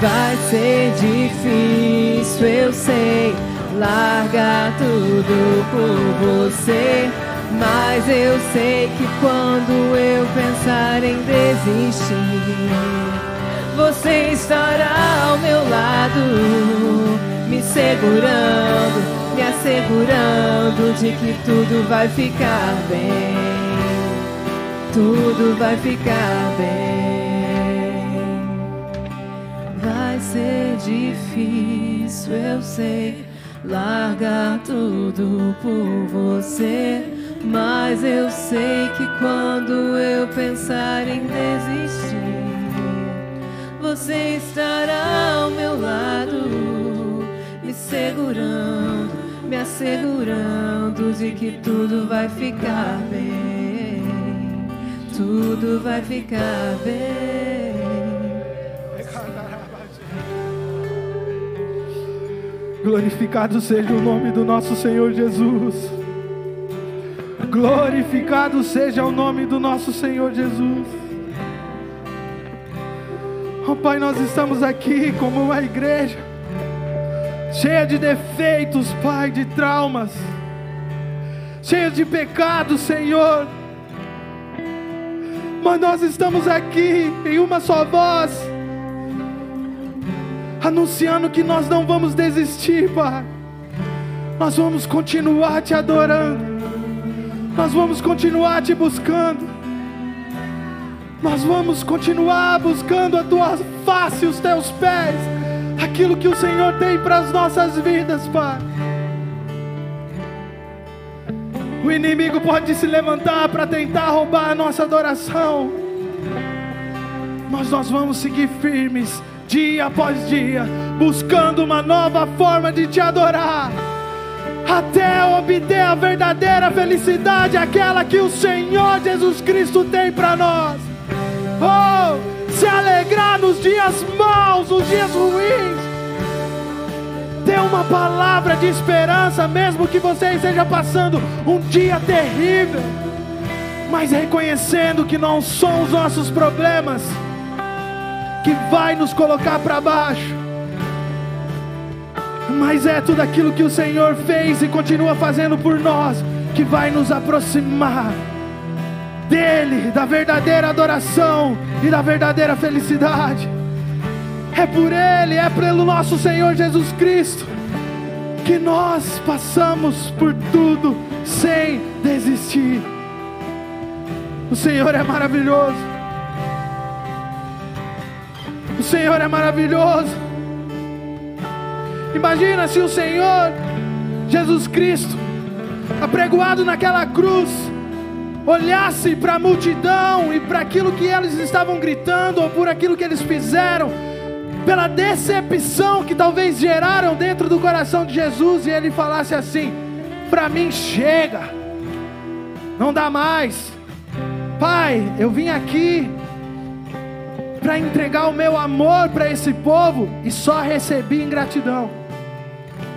S2: Vai ser difícil, eu sei, largar tudo por você. Mas eu sei que quando eu pensar em desistir, você estará ao meu lado, me segurando, me assegurando de que tudo vai ficar bem. Tudo vai ficar bem. Vai ser difícil, eu sei, largar tudo por você. Mas eu sei que quando eu pensar em desistir, você estará ao meu lado, me segurando, me assegurando de que tudo vai ficar bem. Tudo vai ficar bem.
S1: Glorificado seja o nome do nosso Senhor Jesus. Glorificado seja o nome do nosso Senhor Jesus. Oh Pai, nós estamos aqui como uma igreja cheia de defeitos, Pai, de traumas, cheia de pecados, Senhor. Mas nós estamos aqui em uma só voz, anunciando que nós não vamos desistir, Pai. Nós vamos continuar te adorando. Nós vamos continuar te buscando. Nós vamos continuar buscando a tua face, os teus pés, aquilo que o Senhor tem para as nossas vidas, Pai. O inimigo pode se levantar para tentar roubar a nossa adoração, mas nós vamos seguir firmes, dia após dia, buscando uma nova forma de te adorar até obter a verdadeira felicidade, aquela que o Senhor Jesus Cristo tem para nós. Oh, se alegrar nos dias maus, nos dias ruins. Ter uma palavra de esperança, mesmo que você esteja passando um dia terrível, mas reconhecendo que não são os nossos problemas que vai nos colocar para baixo. Mas é tudo aquilo que o Senhor fez e continua fazendo por nós que vai nos aproximar dEle, da verdadeira adoração e da verdadeira felicidade. É por Ele, é pelo nosso Senhor Jesus Cristo que nós passamos por tudo sem desistir. O Senhor é maravilhoso. O Senhor é maravilhoso. Imagina se o Senhor Jesus Cristo, apregoado naquela cruz, olhasse para a multidão e para aquilo que eles estavam gritando, ou por aquilo que eles fizeram, pela decepção que talvez geraram dentro do coração de Jesus, e ele falasse assim: Para mim chega, não dá mais. Pai, eu vim aqui para entregar o meu amor para esse povo e só recebi ingratidão.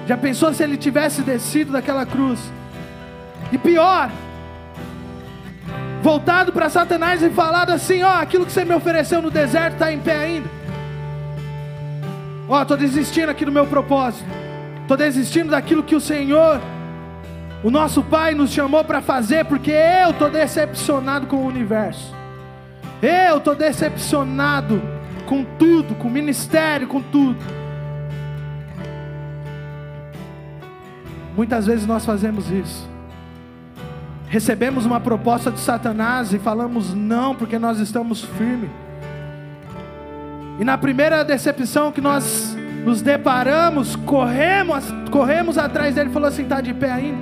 S1: Já pensou se ele tivesse descido daquela cruz? E pior, voltado para Satanás e falado assim: Ó, aquilo que você me ofereceu no deserto está em pé ainda. Ó, estou desistindo aqui do meu propósito. Estou desistindo daquilo que o Senhor, o nosso Pai, nos chamou para fazer, porque eu estou decepcionado com o universo. Eu estou decepcionado com tudo, com o ministério, com tudo. Muitas vezes nós fazemos isso. Recebemos uma proposta de Satanás e falamos não, porque nós estamos firmes. E na primeira decepção que nós nos deparamos, corremos, corremos atrás dele falou assim: está de pé ainda.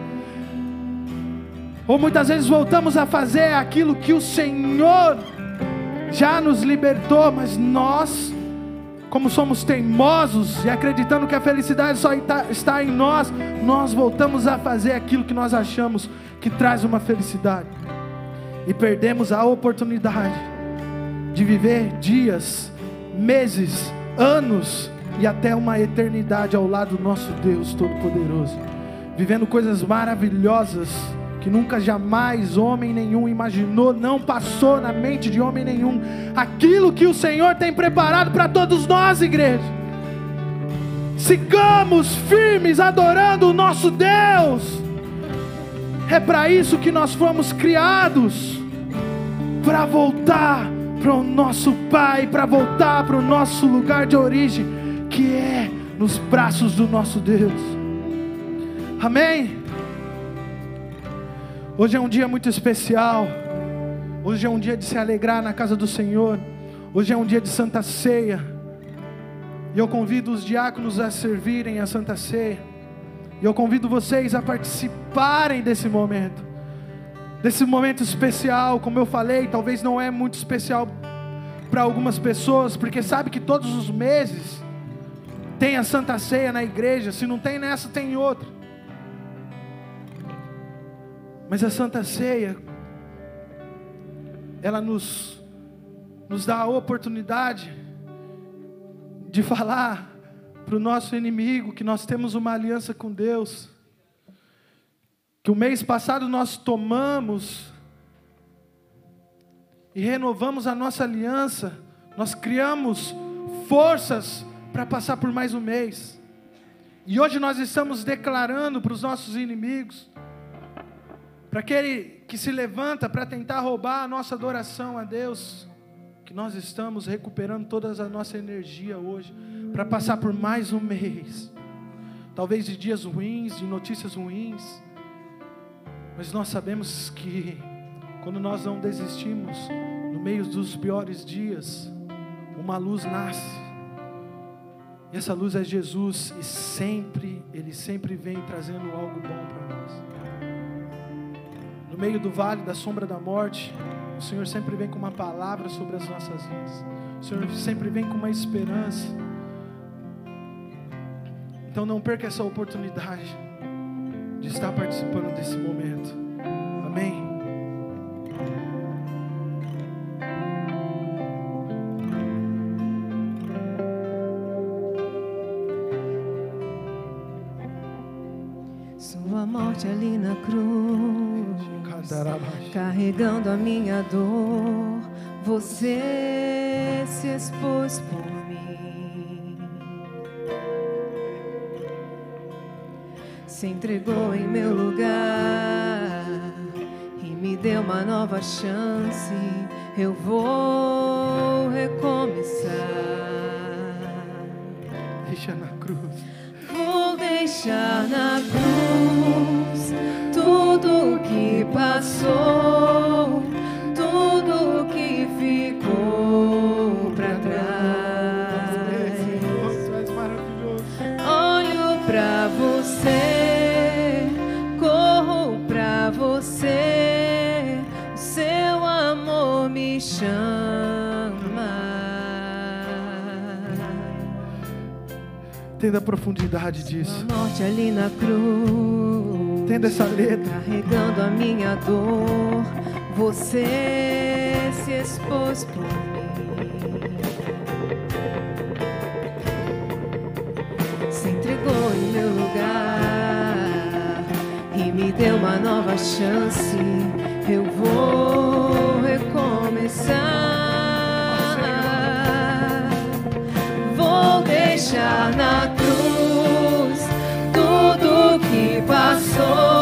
S1: Ou muitas vezes voltamos a fazer aquilo que o Senhor já nos libertou, mas nós como somos teimosos e acreditando que a felicidade só está em nós, nós voltamos a fazer aquilo que nós achamos que traz uma felicidade e perdemos a oportunidade de viver dias, meses, anos e até uma eternidade ao lado do nosso Deus Todo-Poderoso, vivendo coisas maravilhosas que nunca jamais homem nenhum imaginou, não passou na mente de homem nenhum, aquilo que o Senhor tem preparado para todos nós, igreja. Sigamos firmes adorando o nosso Deus. É para isso que nós fomos criados para voltar para o nosso Pai, para voltar para o nosso lugar de origem, que é nos braços do nosso Deus. Amém? Hoje é um dia muito especial. Hoje é um dia de se alegrar na casa do Senhor. Hoje é um dia de Santa Ceia. E eu convido os diáconos a servirem a Santa Ceia. E eu convido vocês a participarem desse momento. Desse momento especial, como eu falei, talvez não é muito especial para algumas pessoas, porque sabe que todos os meses tem a Santa Ceia na igreja, se não tem nessa, tem em outra. Mas a Santa Ceia, ela nos, nos dá a oportunidade de falar para o nosso inimigo que nós temos uma aliança com Deus. Que o mês passado nós tomamos e renovamos a nossa aliança, nós criamos forças para passar por mais um mês. E hoje nós estamos declarando para os nossos inimigos para aquele que se levanta para tentar roubar a nossa adoração a Deus, que nós estamos recuperando toda a nossa energia hoje para passar por mais um mês. Talvez de dias ruins, de notícias ruins, mas nós sabemos que quando nós não desistimos, no meio dos piores dias, uma luz nasce. E essa luz é Jesus e sempre, ele sempre vem trazendo algo bom para nós no meio do vale da sombra da morte, o Senhor sempre vem com uma palavra sobre as nossas vidas. O Senhor sempre vem com uma esperança. Então não perca essa oportunidade de estar participando desse momento. Amém.
S2: Sua morte ali na cruz carregando a minha dor, você se expôs por mim. Se entregou em meu lugar e me deu uma nova chance. Eu vou recomeçar.
S1: Deixa na cruz.
S2: Vou deixar na cruz tudo que passou,
S1: Entenda a profundidade disso.
S2: A morte ali na cruz.
S1: Entenda essa letra.
S2: Carregando a minha dor, você se expôs por mim. Se entregou em meu lugar e me deu uma nova chance. Eu vou recomeçar. Vou deixar na que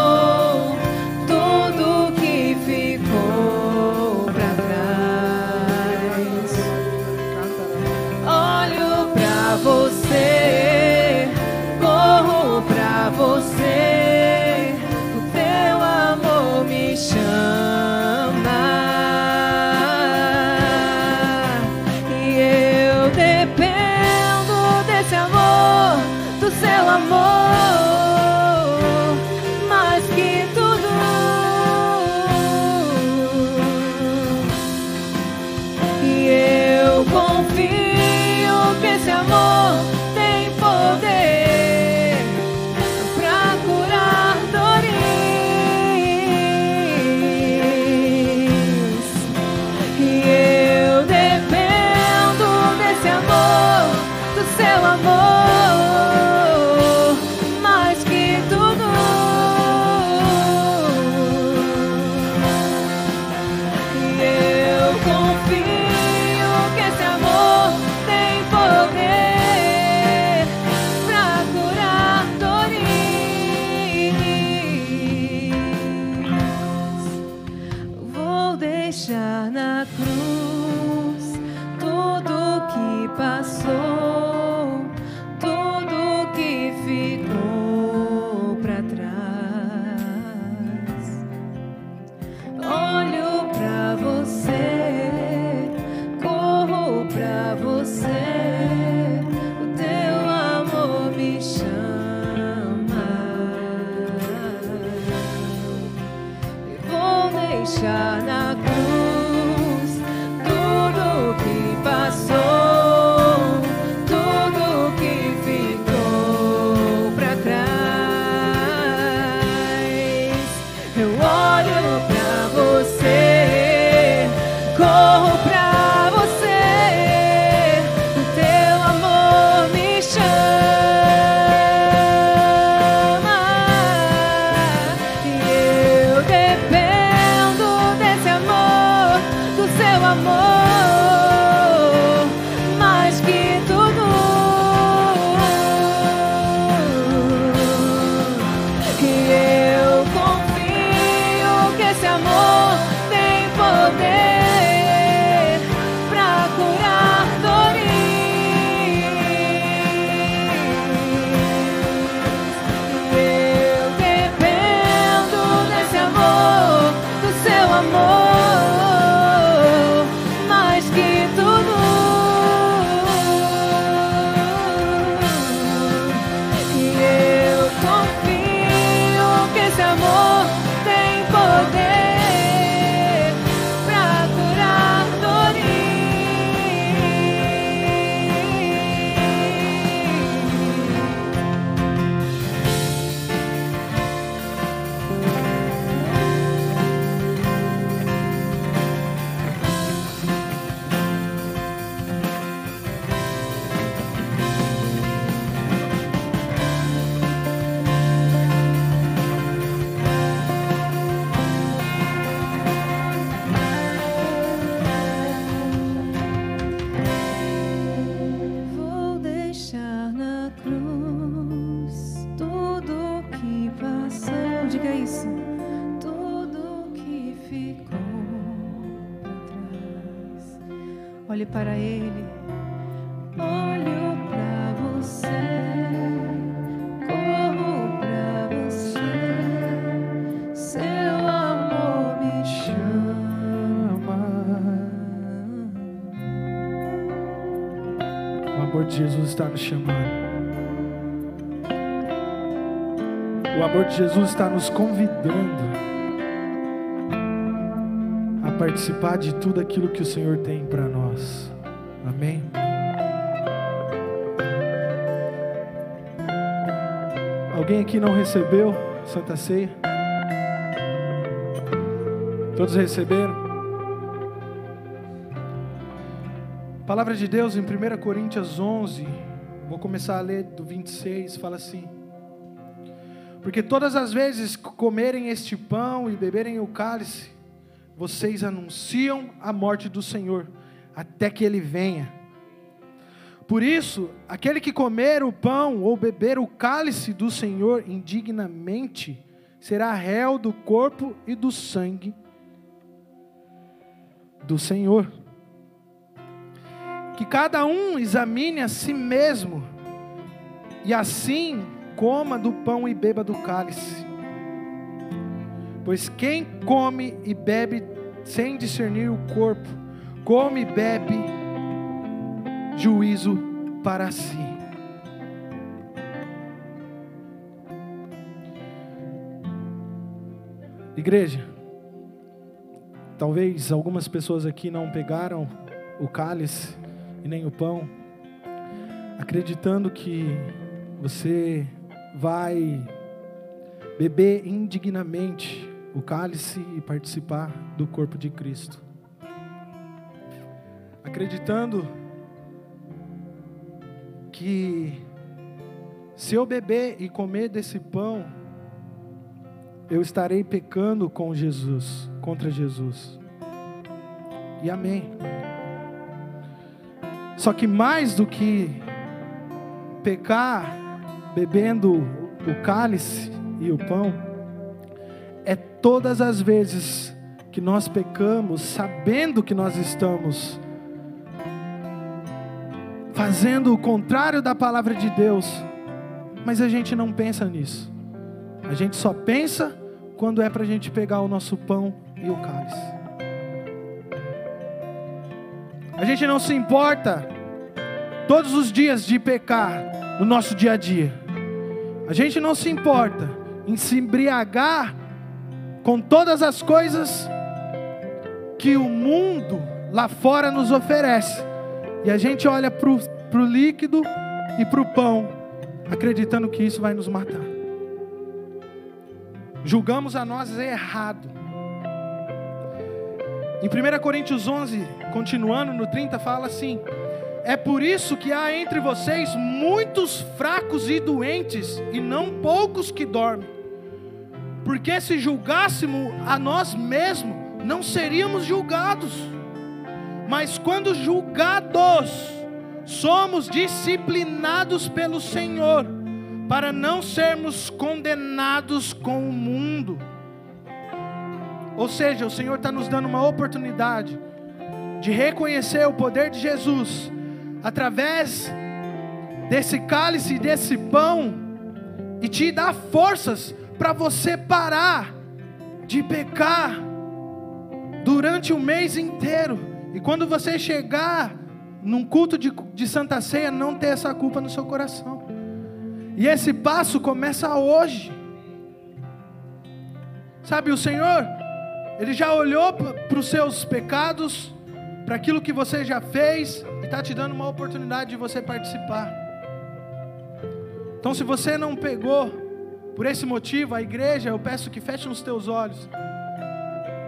S2: deixar na
S1: está nos chamando. O amor de Jesus está nos convidando a participar de tudo aquilo que o Senhor tem para nós. Amém. Alguém aqui não recebeu Santa Ceia? Todos receberam? Palavra de Deus em 1 Coríntios 11, Vou começar a ler do 26, fala assim: Porque todas as vezes que comerem este pão e beberem o cálice, vocês anunciam a morte do Senhor, até que ele venha. Por isso, aquele que comer o pão ou beber o cálice do Senhor indignamente, será réu do corpo e do sangue do Senhor que cada um examine a si mesmo, e assim coma do pão e beba do cálice. Pois quem come e bebe sem discernir o corpo, come e bebe juízo para si. Igreja, talvez algumas pessoas aqui não pegaram o cálice e nem o pão, acreditando que você vai beber indignamente o cálice e participar do corpo de Cristo. Acreditando que se eu beber e comer desse pão, eu estarei pecando com Jesus, contra Jesus. E amém. Só que mais do que pecar bebendo o cálice e o pão, é todas as vezes que nós pecamos sabendo que nós estamos fazendo o contrário da palavra de Deus, mas a gente não pensa nisso. A gente só pensa quando é para a gente pegar o nosso pão e o cálice. A gente não se importa todos os dias de pecar no nosso dia a dia. A gente não se importa em se embriagar com todas as coisas que o mundo lá fora nos oferece. E a gente olha para o líquido e para o pão, acreditando que isso vai nos matar. Julgamos a nós errado. Em 1 Coríntios 11, continuando no 30, fala assim: É por isso que há entre vocês muitos fracos e doentes, e não poucos que dormem. Porque se julgássemos a nós mesmos, não seríamos julgados. Mas quando julgados, somos disciplinados pelo Senhor, para não sermos condenados com o mundo. Ou seja, o Senhor está nos dando uma oportunidade de reconhecer o poder de Jesus através desse cálice, desse pão, e te dar forças para você parar de pecar durante o mês inteiro. E quando você chegar num culto de, de Santa Ceia, não ter essa culpa no seu coração. E esse passo começa hoje. Sabe, o Senhor, Ele já olhou para os seus pecados, para aquilo que você já fez, e está te dando uma oportunidade de você participar. Então, se você não pegou, por esse motivo, a igreja, eu peço que feche os teus olhos.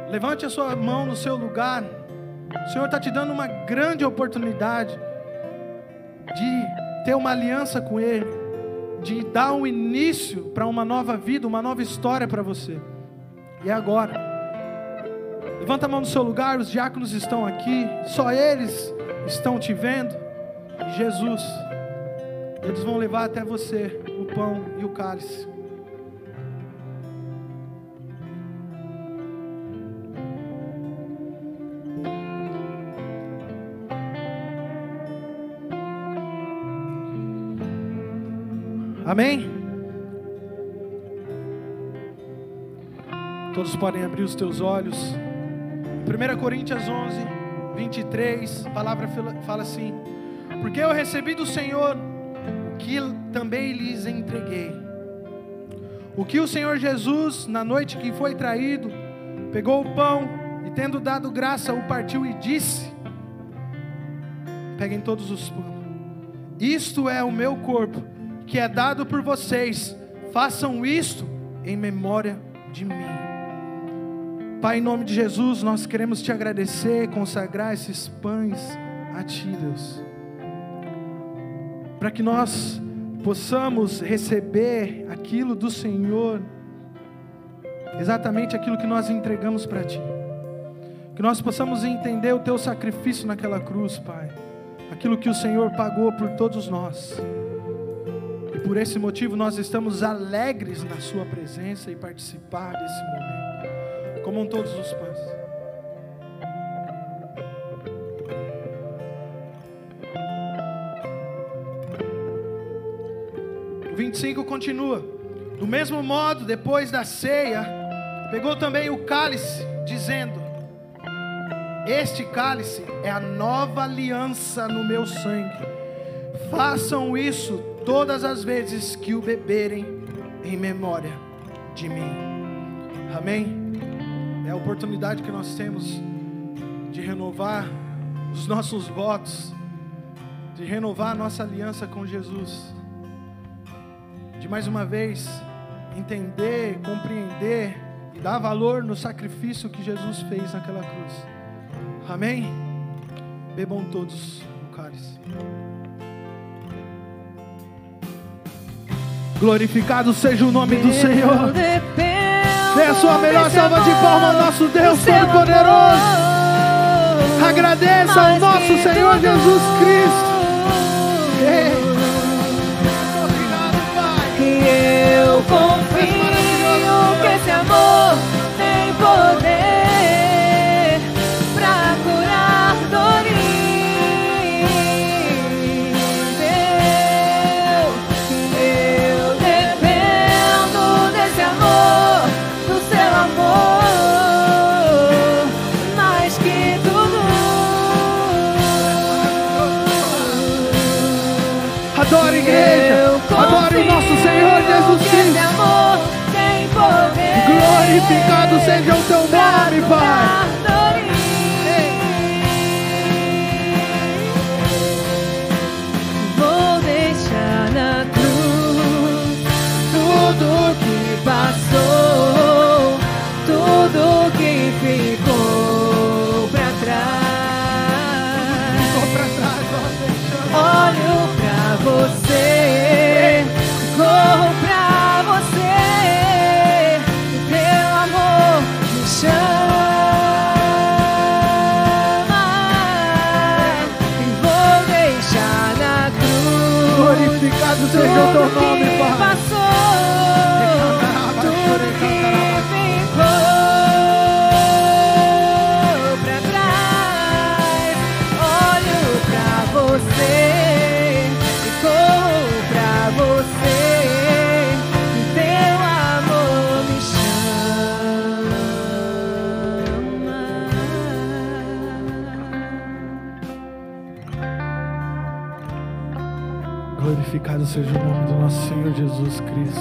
S1: Levante a sua mão no seu lugar. O Senhor está te dando uma grande oportunidade de ter uma aliança com Ele, de dar um início para uma nova vida, uma nova história para você. E agora, levanta a mão no seu lugar, os diáconos estão aqui, só eles estão te vendo. Jesus. Eles vão levar até você o pão e o cálice. Amém? Todos podem abrir os teus olhos. 1 Coríntios 11, 23, a palavra fala assim: Porque eu recebi do Senhor que também lhes entreguei. O que o Senhor Jesus, na noite que foi traído, pegou o pão e, tendo dado graça, o partiu e disse: Peguem todos os pães. Isto é o meu corpo, que é dado por vocês. Façam isto em memória de mim. Pai, em nome de Jesus, nós queremos te agradecer, consagrar esses pães a Ti, Deus para que nós possamos receber aquilo do Senhor, exatamente aquilo que nós entregamos para Ti. Que nós possamos entender o Teu sacrifício naquela cruz, Pai. Aquilo que o Senhor pagou por todos nós. E por esse motivo nós estamos alegres na Sua presença e participar desse momento. Comam todos os pães. O 25 continua. Do mesmo modo, depois da ceia, pegou também o cálice, dizendo: Este cálice é a nova aliança no meu sangue. Façam isso todas as vezes que o beberem em memória de mim. Amém? É a oportunidade que nós temos de renovar os nossos votos, de renovar a nossa aliança com Jesus de mais uma vez entender, compreender e dar valor no sacrifício que Jesus fez naquela cruz. Amém? Bebam todos o cálice. Glorificado seja o nome do Senhor. Dê a sua melhor salva de palmas ao nosso Deus Todo-Poderoso. Agradeça ao nosso Senhor Jesus Cristo.
S2: eu confio que esse amor
S1: Glorificado seja o teu nome, Pai.
S2: Jesus Cristo.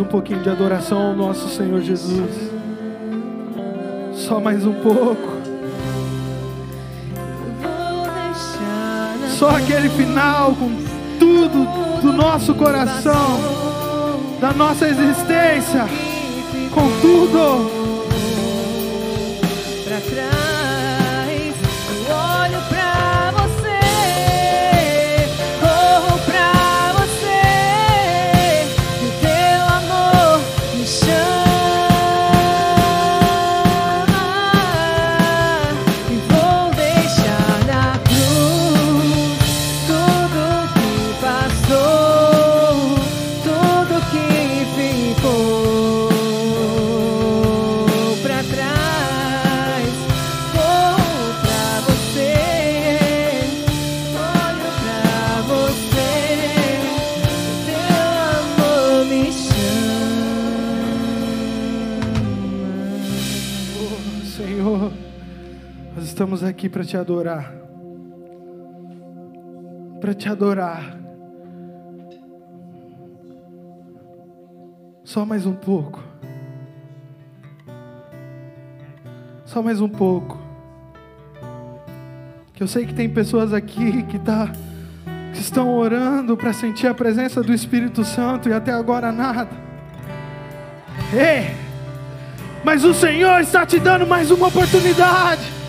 S2: Um pouquinho de adoração ao nosso Senhor Jesus. Só mais um pouco. Só aquele final com tudo do nosso coração, da nossa existência, com tudo. Aqui para te adorar. Para te adorar. Só mais um pouco. Só mais um pouco. Que eu sei que tem pessoas aqui que, tá, que estão orando para sentir a presença do Espírito Santo e até agora nada. Ei! Mas o Senhor está te dando mais uma oportunidade.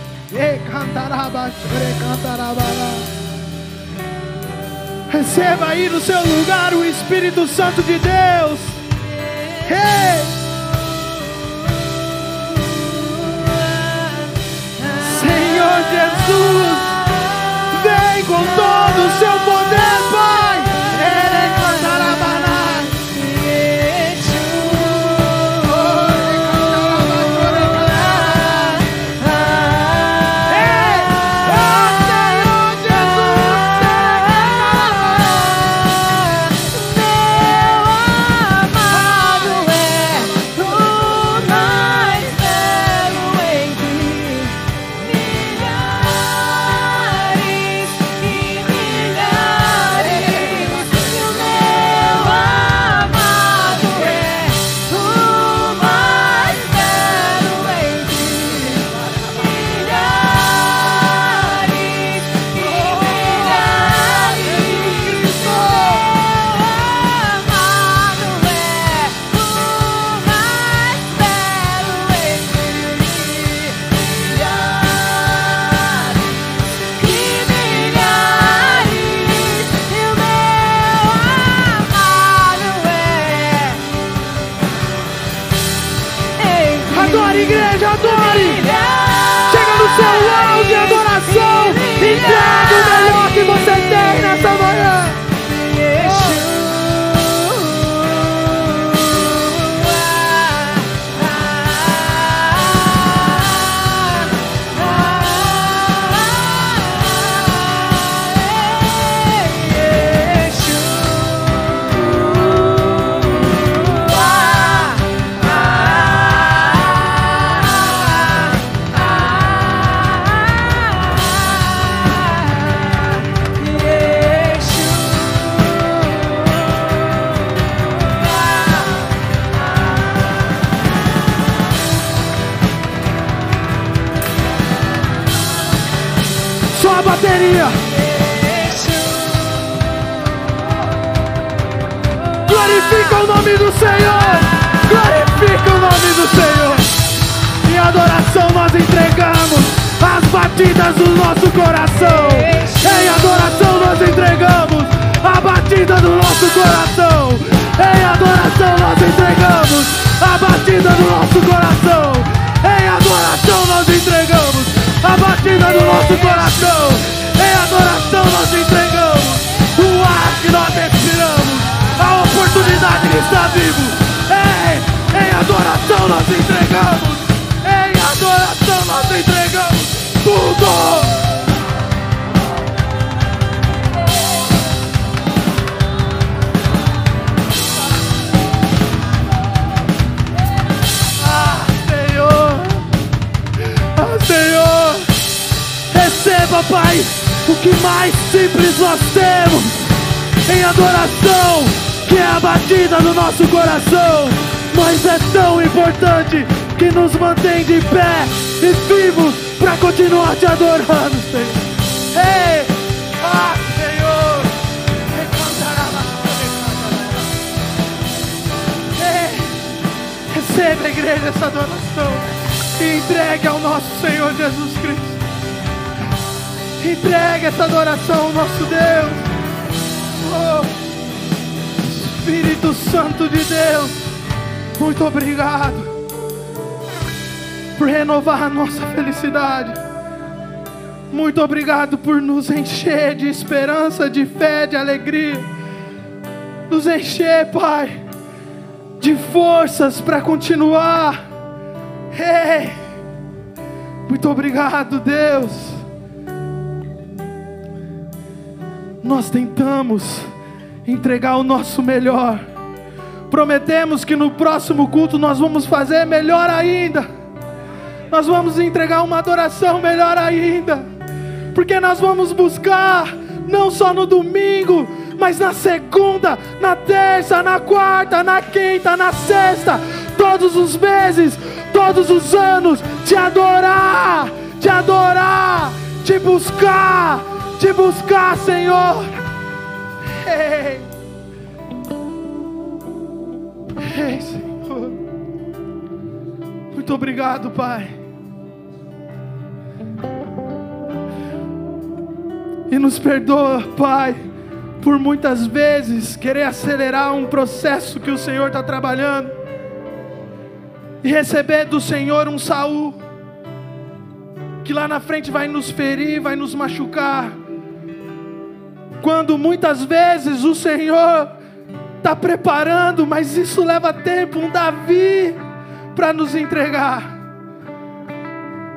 S2: Receba aí no seu lugar o Espírito Santo de Deus. Ei! Senhor Jesus, vem com todo o seu poder, Glorifica
S1: o nome do Senhor. Glorifica o nome do Senhor. Em adoração nós entregamos as batidas do nosso coração. Em adoração nós entregamos a batida do nosso coração. Em adoração nós entregamos a batida do nosso coração. Em adoração nós entregamos a batida do nosso coração. Em adoração nós entregamos está vivo. Em, em adoração nós entregamos. Em adoração nós entregamos tudo. Ah. Ah, Senhor. Receba, Pai, o que mais simples nós temos em adoração, que é a batida do nosso coração. Mas é tão importante que nos mantém de pé e vivos para continuar te adorando, Senhor. Ei, ah, Senhor. Ei, receba, igreja, essa adoração e entregue ao nosso Senhor Jesus Cristo. Entregue essa adoração ao nosso Deus. Santo de Deus, muito obrigado por renovar a nossa felicidade. Muito obrigado por nos encher de esperança, de fé, de alegria. Nos encher, Pai, de forças para continuar. Ei, muito obrigado, Deus. Nós tentamos entregar o nosso melhor. Prometemos que no próximo culto nós vamos fazer melhor ainda. Nós vamos entregar uma adoração melhor ainda. Porque nós vamos buscar, não só no domingo, mas na segunda, na terça, na quarta, na quinta, na sexta, todos os meses, todos os anos, te adorar, te adorar, te buscar, te buscar, Senhor. Ei, Ei Senhor. Muito obrigado, Pai. E nos perdoa, Pai, por muitas vezes querer acelerar um processo que o Senhor está trabalhando e receber do Senhor um Saul que lá na frente vai nos ferir, vai nos machucar. Quando muitas vezes o Senhor está preparando, mas isso leva tempo um Davi para nos entregar.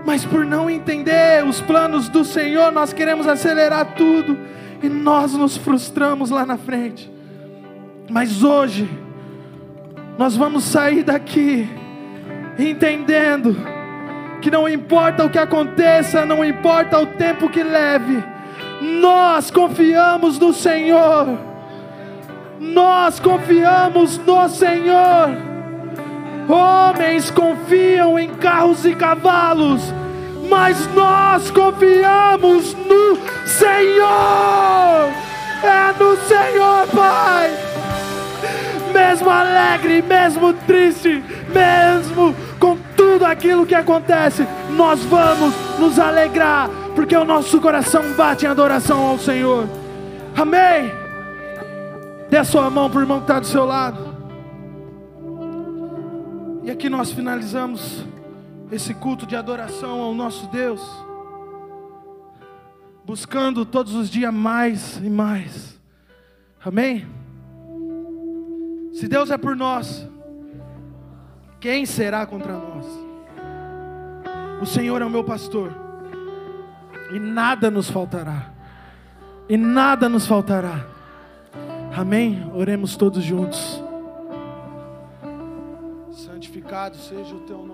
S1: Mas por não entender os planos do Senhor, nós queremos acelerar tudo e nós nos frustramos lá na frente. Mas hoje, nós vamos sair daqui entendendo que não importa o que aconteça, não importa o tempo que leve, nós confiamos no Senhor. Nós confiamos no Senhor. Homens confiam em carros e cavalos, mas nós confiamos no Senhor. É no Senhor, Pai. Mesmo alegre, mesmo triste, mesmo com tudo aquilo que acontece, nós vamos nos alegrar, porque o nosso coração bate em adoração ao Senhor. Amém. Dê a sua mão para o irmão que está do seu lado. E aqui nós finalizamos esse culto de adoração ao nosso Deus, buscando todos os dias mais e mais. Amém? Se Deus é por nós, quem será contra nós? O Senhor é o meu pastor, e nada nos faltará, e nada nos faltará. Amém? Oremos todos juntos. Santificado seja o teu nome.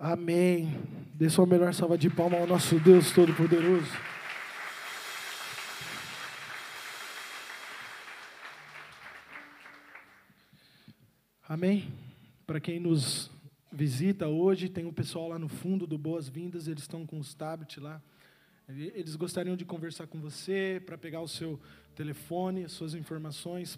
S1: Amém. Dê sua melhor salva de palmas ao nosso Deus Todo-Poderoso. Amém? Para quem nos visita hoje, tem um pessoal lá no fundo do Boas-Vindas, eles estão com os tablets lá. Eles gostariam de conversar com você para pegar o seu telefone, suas informações.